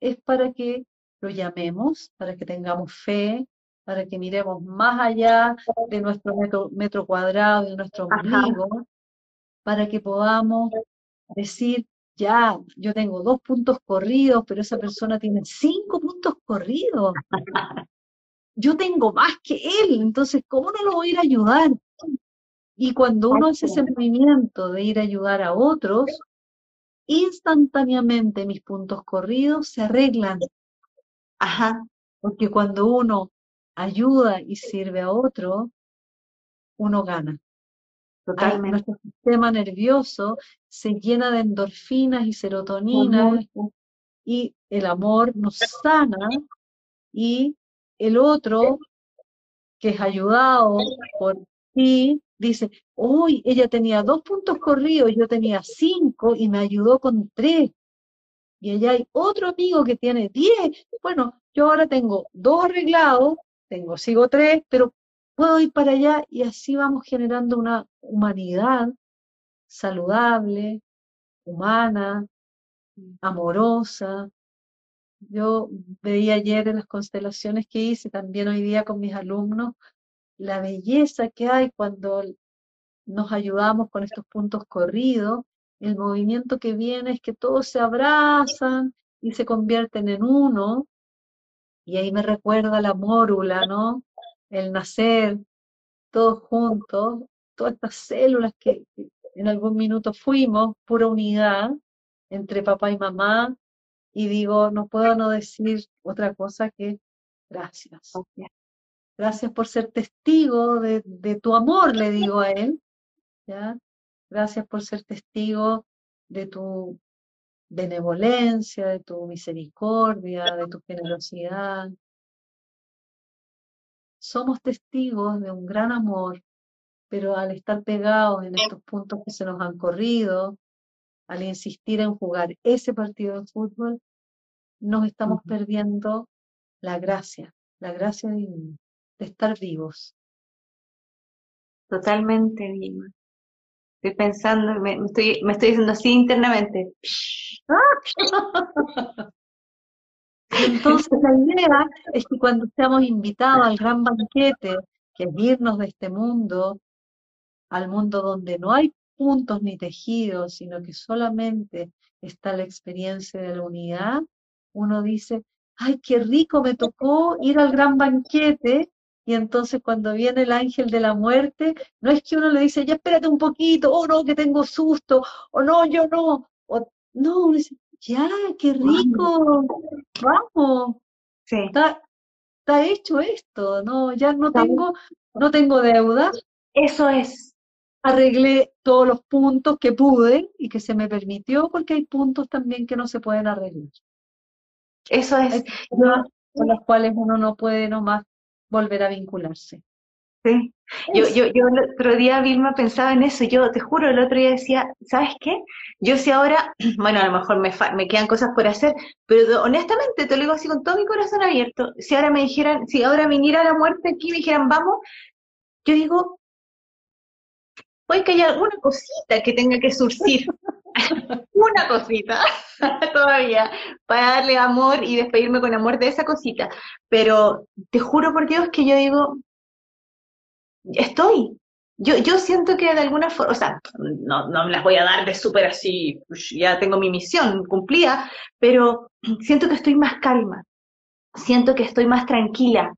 [SPEAKER 1] es para que lo llamemos, para que tengamos fe, para que miremos más allá de nuestro metro, cuadrado, de nuestro ombligo, para que podamos decir, ya, yo tengo dos puntos corridos, pero esa persona tiene cinco puntos corridos. Yo tengo más que él, entonces, ¿cómo no lo voy a ir a ayudar? Y cuando uno hace ese movimiento de ir a ayudar a otros, instantáneamente mis puntos corridos se arreglan. Ajá. Porque cuando uno ayuda y sirve a otro, uno gana. Totalmente. nuestro sistema nervioso se llena de endorfinas y serotonina y el amor nos sana y el otro que es ayudado por ti dice, uy, ella tenía dos puntos corridos, yo tenía cinco y me ayudó con tres. Y allá hay otro amigo que tiene diez. Bueno, yo ahora tengo dos arreglados tengo, sigo tres, pero puedo ir para allá y así vamos generando una humanidad saludable, humana, amorosa. Yo veía ayer en las constelaciones que hice, también hoy día con mis alumnos, la belleza que hay cuando nos ayudamos con estos puntos corridos, el movimiento que viene es que todos se abrazan y se convierten en uno, y ahí me recuerda la mórula, ¿no? El nacer, todos juntos, todas estas células que en algún minuto fuimos, pura unidad entre papá y mamá, y digo, no puedo no decir otra cosa que gracias. Gracias por ser testigo de, de tu amor, le digo a él, ¿ya? Gracias por ser testigo de tu benevolencia, de tu misericordia, de tu generosidad. Somos testigos de un gran amor, pero al estar pegados en estos puntos que se nos han corrido, al insistir en jugar ese partido de fútbol, nos estamos perdiendo la gracia, la gracia divina, de estar vivos.
[SPEAKER 2] Totalmente, Vilma. Estoy pensando, me, estoy, me estoy diciendo así internamente.
[SPEAKER 1] Entonces la idea es que cuando seamos invitados al gran banquete, que es irnos de este mundo, al mundo donde no hay puntos ni tejidos, sino que solamente está la experiencia de la unidad, uno dice, ay, qué rico me tocó ir al gran banquete y entonces cuando viene el ángel de la muerte, no es que uno le dice, ya espérate un poquito, oh no, que tengo susto, o no, yo no, o no, uno dice, ya, qué rico, vamos, está, está hecho esto, no, ya no tengo, no tengo deuda.
[SPEAKER 2] Eso es.
[SPEAKER 1] Arreglé todos los puntos que pude y que se me permitió, porque hay puntos también que no se pueden arreglar.
[SPEAKER 2] Eso es.
[SPEAKER 1] con los cuales uno no puede nomás volver a vincularse.
[SPEAKER 2] Sí, yo, yo, yo el otro día, Vilma, pensaba en eso, yo te juro, el otro día decía, ¿sabes qué? Yo si ahora, bueno, a lo mejor me, me quedan cosas por hacer, pero honestamente, te lo digo así con todo mi corazón abierto, si ahora me dijeran, si ahora viniera la muerte aquí y me dijeran, vamos, yo digo, puede que haya alguna cosita que tenga que surcir, una cosita todavía, para darle amor y despedirme con amor de esa cosita. Pero te juro por Dios que yo digo, estoy. Yo, yo siento que de alguna forma, o sea, no, no me las voy a dar de súper así, ya tengo mi misión cumplida, pero siento que estoy más calma, siento que estoy más tranquila,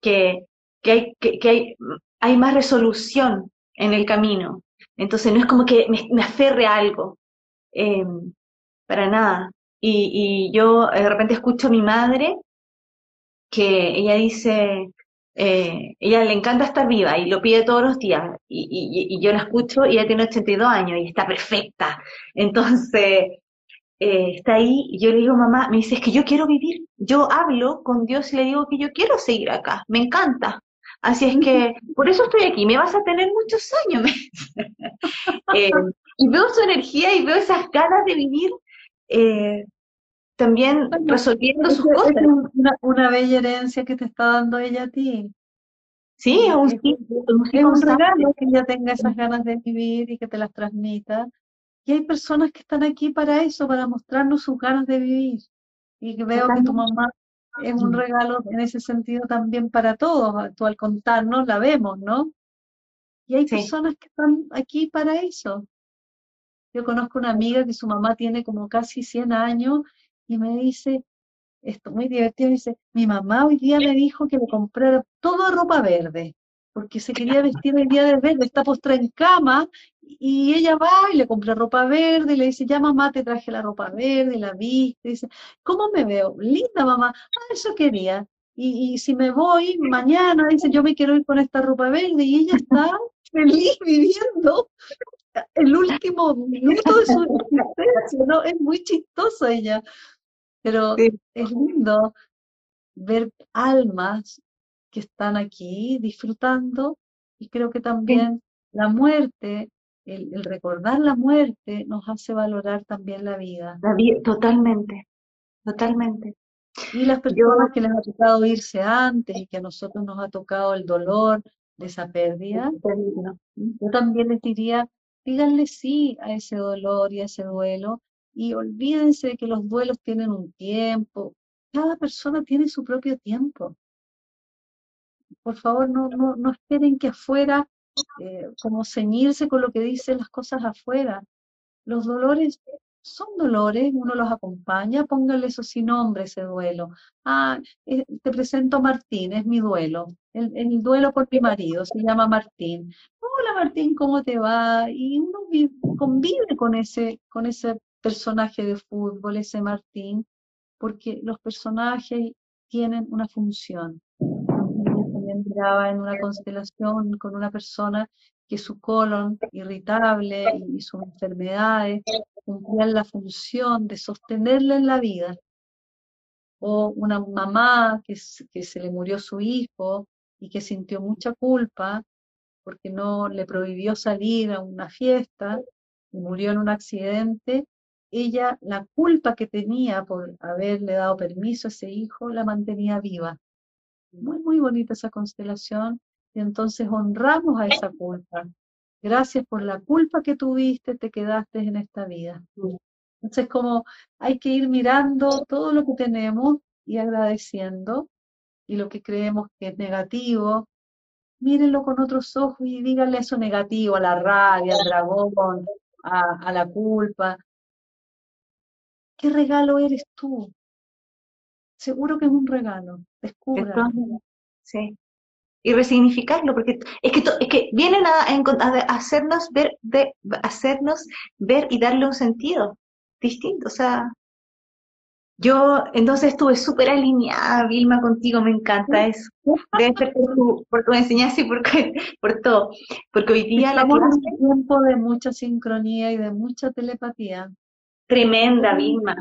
[SPEAKER 2] que, que, hay, que, hay, hay más resolución en el camino. Entonces no es como que me, me aferre a algo, Em, para nada. Y, yo de repente escucho a mi madre que ella dice, eh, ella le encanta estar viva y lo pide todos los días. Y, yo la escucho y ella tiene 82 años y está perfecta. Entonces, eh, está ahí y yo le digo, mamá, me dice, es que yo quiero vivir. Yo hablo con Dios y le digo que yo quiero seguir acá, me encanta. Así es que por eso estoy aquí, me vas a tener muchos años. eh, y veo su energía y veo esas ganas de vivir eh, también resolviendo sus cosas. Es
[SPEAKER 1] una, bella herencia que te está dando ella a ti.
[SPEAKER 2] Sí, es un,
[SPEAKER 1] es un regalo que ella tenga esas ganas de vivir y que te las transmita. Y hay personas que están aquí para eso, para mostrarnos sus ganas de vivir. Y veo que tu mamá es un regalo en ese sentido también para todos. Tú al contarnos la vemos, ¿no? Y hay personas que están aquí para eso. Yo conozco una amiga que su mamá tiene como casi 100 años y me dice, esto muy divertido, dice, mi mamá hoy día me dijo que le comprara toda ropa verde, porque se quería vestir el día de verde, está postrada en cama, y ella va y le compra ropa verde, y le dice, ya mamá, te traje la ropa verde, la viste, dice, ¿cómo me veo? Linda mamá, ah, eso quería. Y, y, si me voy mañana, dice, yo me quiero ir con esta ropa verde, y ella está feliz viviendo el último minuto de su existencia, ¿no? Es muy chistoso ella, pero es lindo ver almas que están aquí disfrutando y creo que también la muerte, el, recordar la muerte nos hace valorar también la vida.
[SPEAKER 2] La vida totalmente, totalmente.
[SPEAKER 1] Y las personas que les ha tocado irse antes y que a nosotros nos ha tocado el dolor de esa pérdida, yo también les diría, díganle sí a ese dolor y a ese duelo y olvídense de que los duelos tienen un tiempo. Cada persona tiene su propio tiempo. Por favor, no, no, no esperen que afuera eh, como ceñirse con lo que dicen las cosas afuera. Los dolores son dolores, uno los acompaña, póngale eso sin nombre, ese duelo. Ah, eh, te presento a Martín, es mi duelo. El, el, duelo por mi marido se llama Martín. Hola Martín, ¿cómo te va? Y uno convive con ese, con ese personaje de fútbol, ese Martín, porque los personajes tienen una función. También miraba en una constelación con una persona que su colon irritable y sus enfermedades cumplían la función de sostenerle en la vida. O una mamá que, que se le murió su hijo y que sintió mucha culpa porque no le prohibió salir a una fiesta y murió en un accidente, ella la culpa que tenía por haberle dado permiso a ese hijo la mantenía viva. Muy, muy bonita esa constelación y entonces honramos a esa culpa. Gracias por la culpa que tuviste, te quedaste en esta vida. Entonces, como hay que ir mirando todo lo que tenemos y agradeciendo, y lo que creemos que es negativo, mírenlo con otros ojos y díganle eso negativo, a la rabia, al dragón, a, la culpa. ¿Qué regalo eres tú? Seguro que es un regalo. Descubra.
[SPEAKER 2] Sí y resignificarlo, porque es que, es que vienen a, hacernos ver, de, hacernos ver y darle un sentido distinto. O sea, yo entonces estuve súper alineada, Vilma, contigo, me encanta eso. Debe ser por tu, por tu enseñanza y por, por todo. Porque hoy día
[SPEAKER 1] Estamos la clase... un tiempo de mucha sincronía y de mucha telepatía.
[SPEAKER 2] Tremenda, Vilma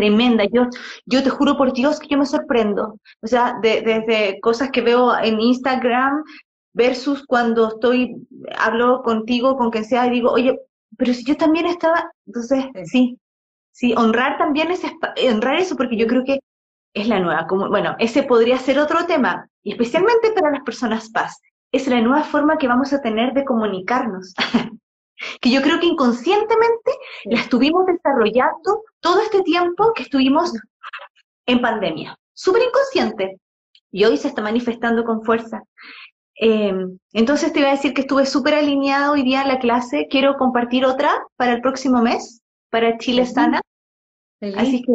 [SPEAKER 2] tremenda. Yo, yo te juro por Dios que yo me sorprendo. O sea, desde cosas que veo en Instagram versus cuando estoy, hablo contigo, con quien sea, y digo, oye, pero si yo también estaba, entonces, sí, sí, honrar también es, honrar eso, porque yo creo que es la nueva, como, bueno, ese podría ser otro tema, y especialmente para las personas paz, es la nueva forma que vamos a tener de comunicarnos. que yo creo que inconscientemente la estuvimos desarrollando todo este tiempo que estuvimos en pandemia. Súper inconsciente. Y hoy se está manifestando con fuerza. Em, entonces te iba a decir que estuve súper alineada hoy día en la clase. Quiero compartir otra para el próximo mes, para Chile Sana.
[SPEAKER 1] Así que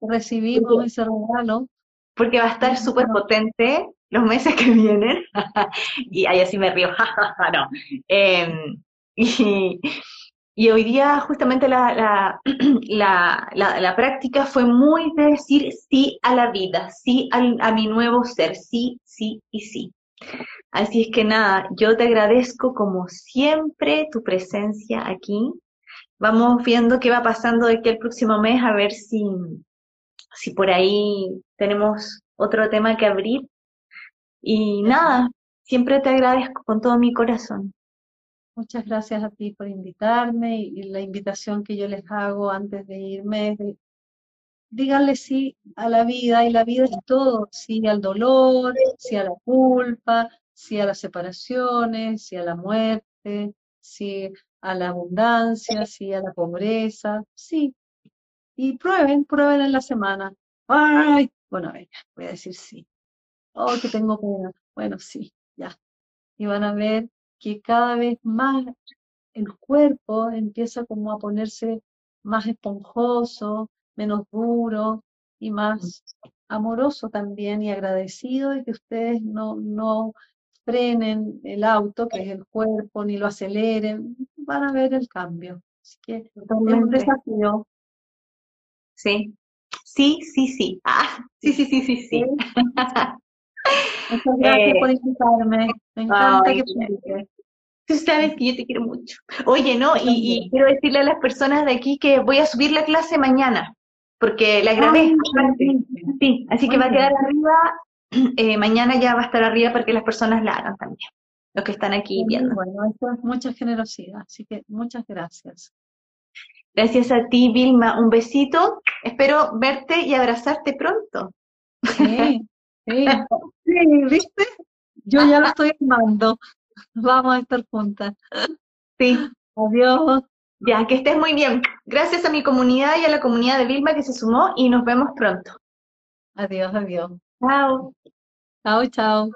[SPEAKER 1] recibimos ese regalo.
[SPEAKER 2] Porque va a estar súper potente los meses que vienen. y ahí así me río. no. Em, y, hoy día justamente la, la, práctica fue muy de decir sí a la vida, sí a mi nuevo ser, sí, sí y sí. Así es que nada, yo te agradezco como siempre tu presencia aquí. Vamos viendo qué va pasando de aquí al próximo mes, a ver si, si por ahí tenemos otro tema que abrir. Y nada, siempre te agradezco con todo mi corazón.
[SPEAKER 1] Muchas gracias a ti por invitarme y, la invitación que yo les hago antes de irme díganle sí a la vida y la vida es todo, sí al dolor, sí a la culpa, sí a las separaciones, sí a la muerte, sí a la abundancia, sí a la pobreza, sí. Y prueben, prueben en la semana. Ay, bueno, venga, voy a decir sí. Oh, que tengo pena. Bueno, sí, ya. Y van a ver que cada vez más el cuerpo empieza como a ponerse más esponjoso, menos duro y más amoroso también y agradecido de que ustedes no, no frenen el auto, que es el cuerpo, ni lo aceleren, van a ver el cambio. Así que es un desafío.
[SPEAKER 2] Sí, sí, sí, sí. Ah, sí, sí, sí, sí, sí.
[SPEAKER 1] Muchas gracias por eh, invitarme. Me encanta que
[SPEAKER 2] Tú sabes que yo te quiero mucho. Oye, ¿no? Y, quiero decirle a las personas de aquí que voy a subir la clase mañana, porque la grabé. sí, así que va a quedar arriba. Eh, mañana ya va a estar arriba para que las personas la hagan también, los que están aquí viendo.
[SPEAKER 1] Bueno, eso es mucha generosidad, así que muchas gracias.
[SPEAKER 2] Gracias a ti, Vilma. Un besito. Espero verte y abrazarte pronto.
[SPEAKER 1] Sí, sí, sí, ¿viste? Yo ya lo estoy armando. Vamos a estar juntas.
[SPEAKER 2] Sí.
[SPEAKER 1] Adiós.
[SPEAKER 2] Ya, que estés muy bien. Gracias a mi comunidad y a la comunidad de Vilma que se sumó y nos vemos pronto.
[SPEAKER 1] Adiós, adiós.
[SPEAKER 2] Chao.
[SPEAKER 1] Chao, chao.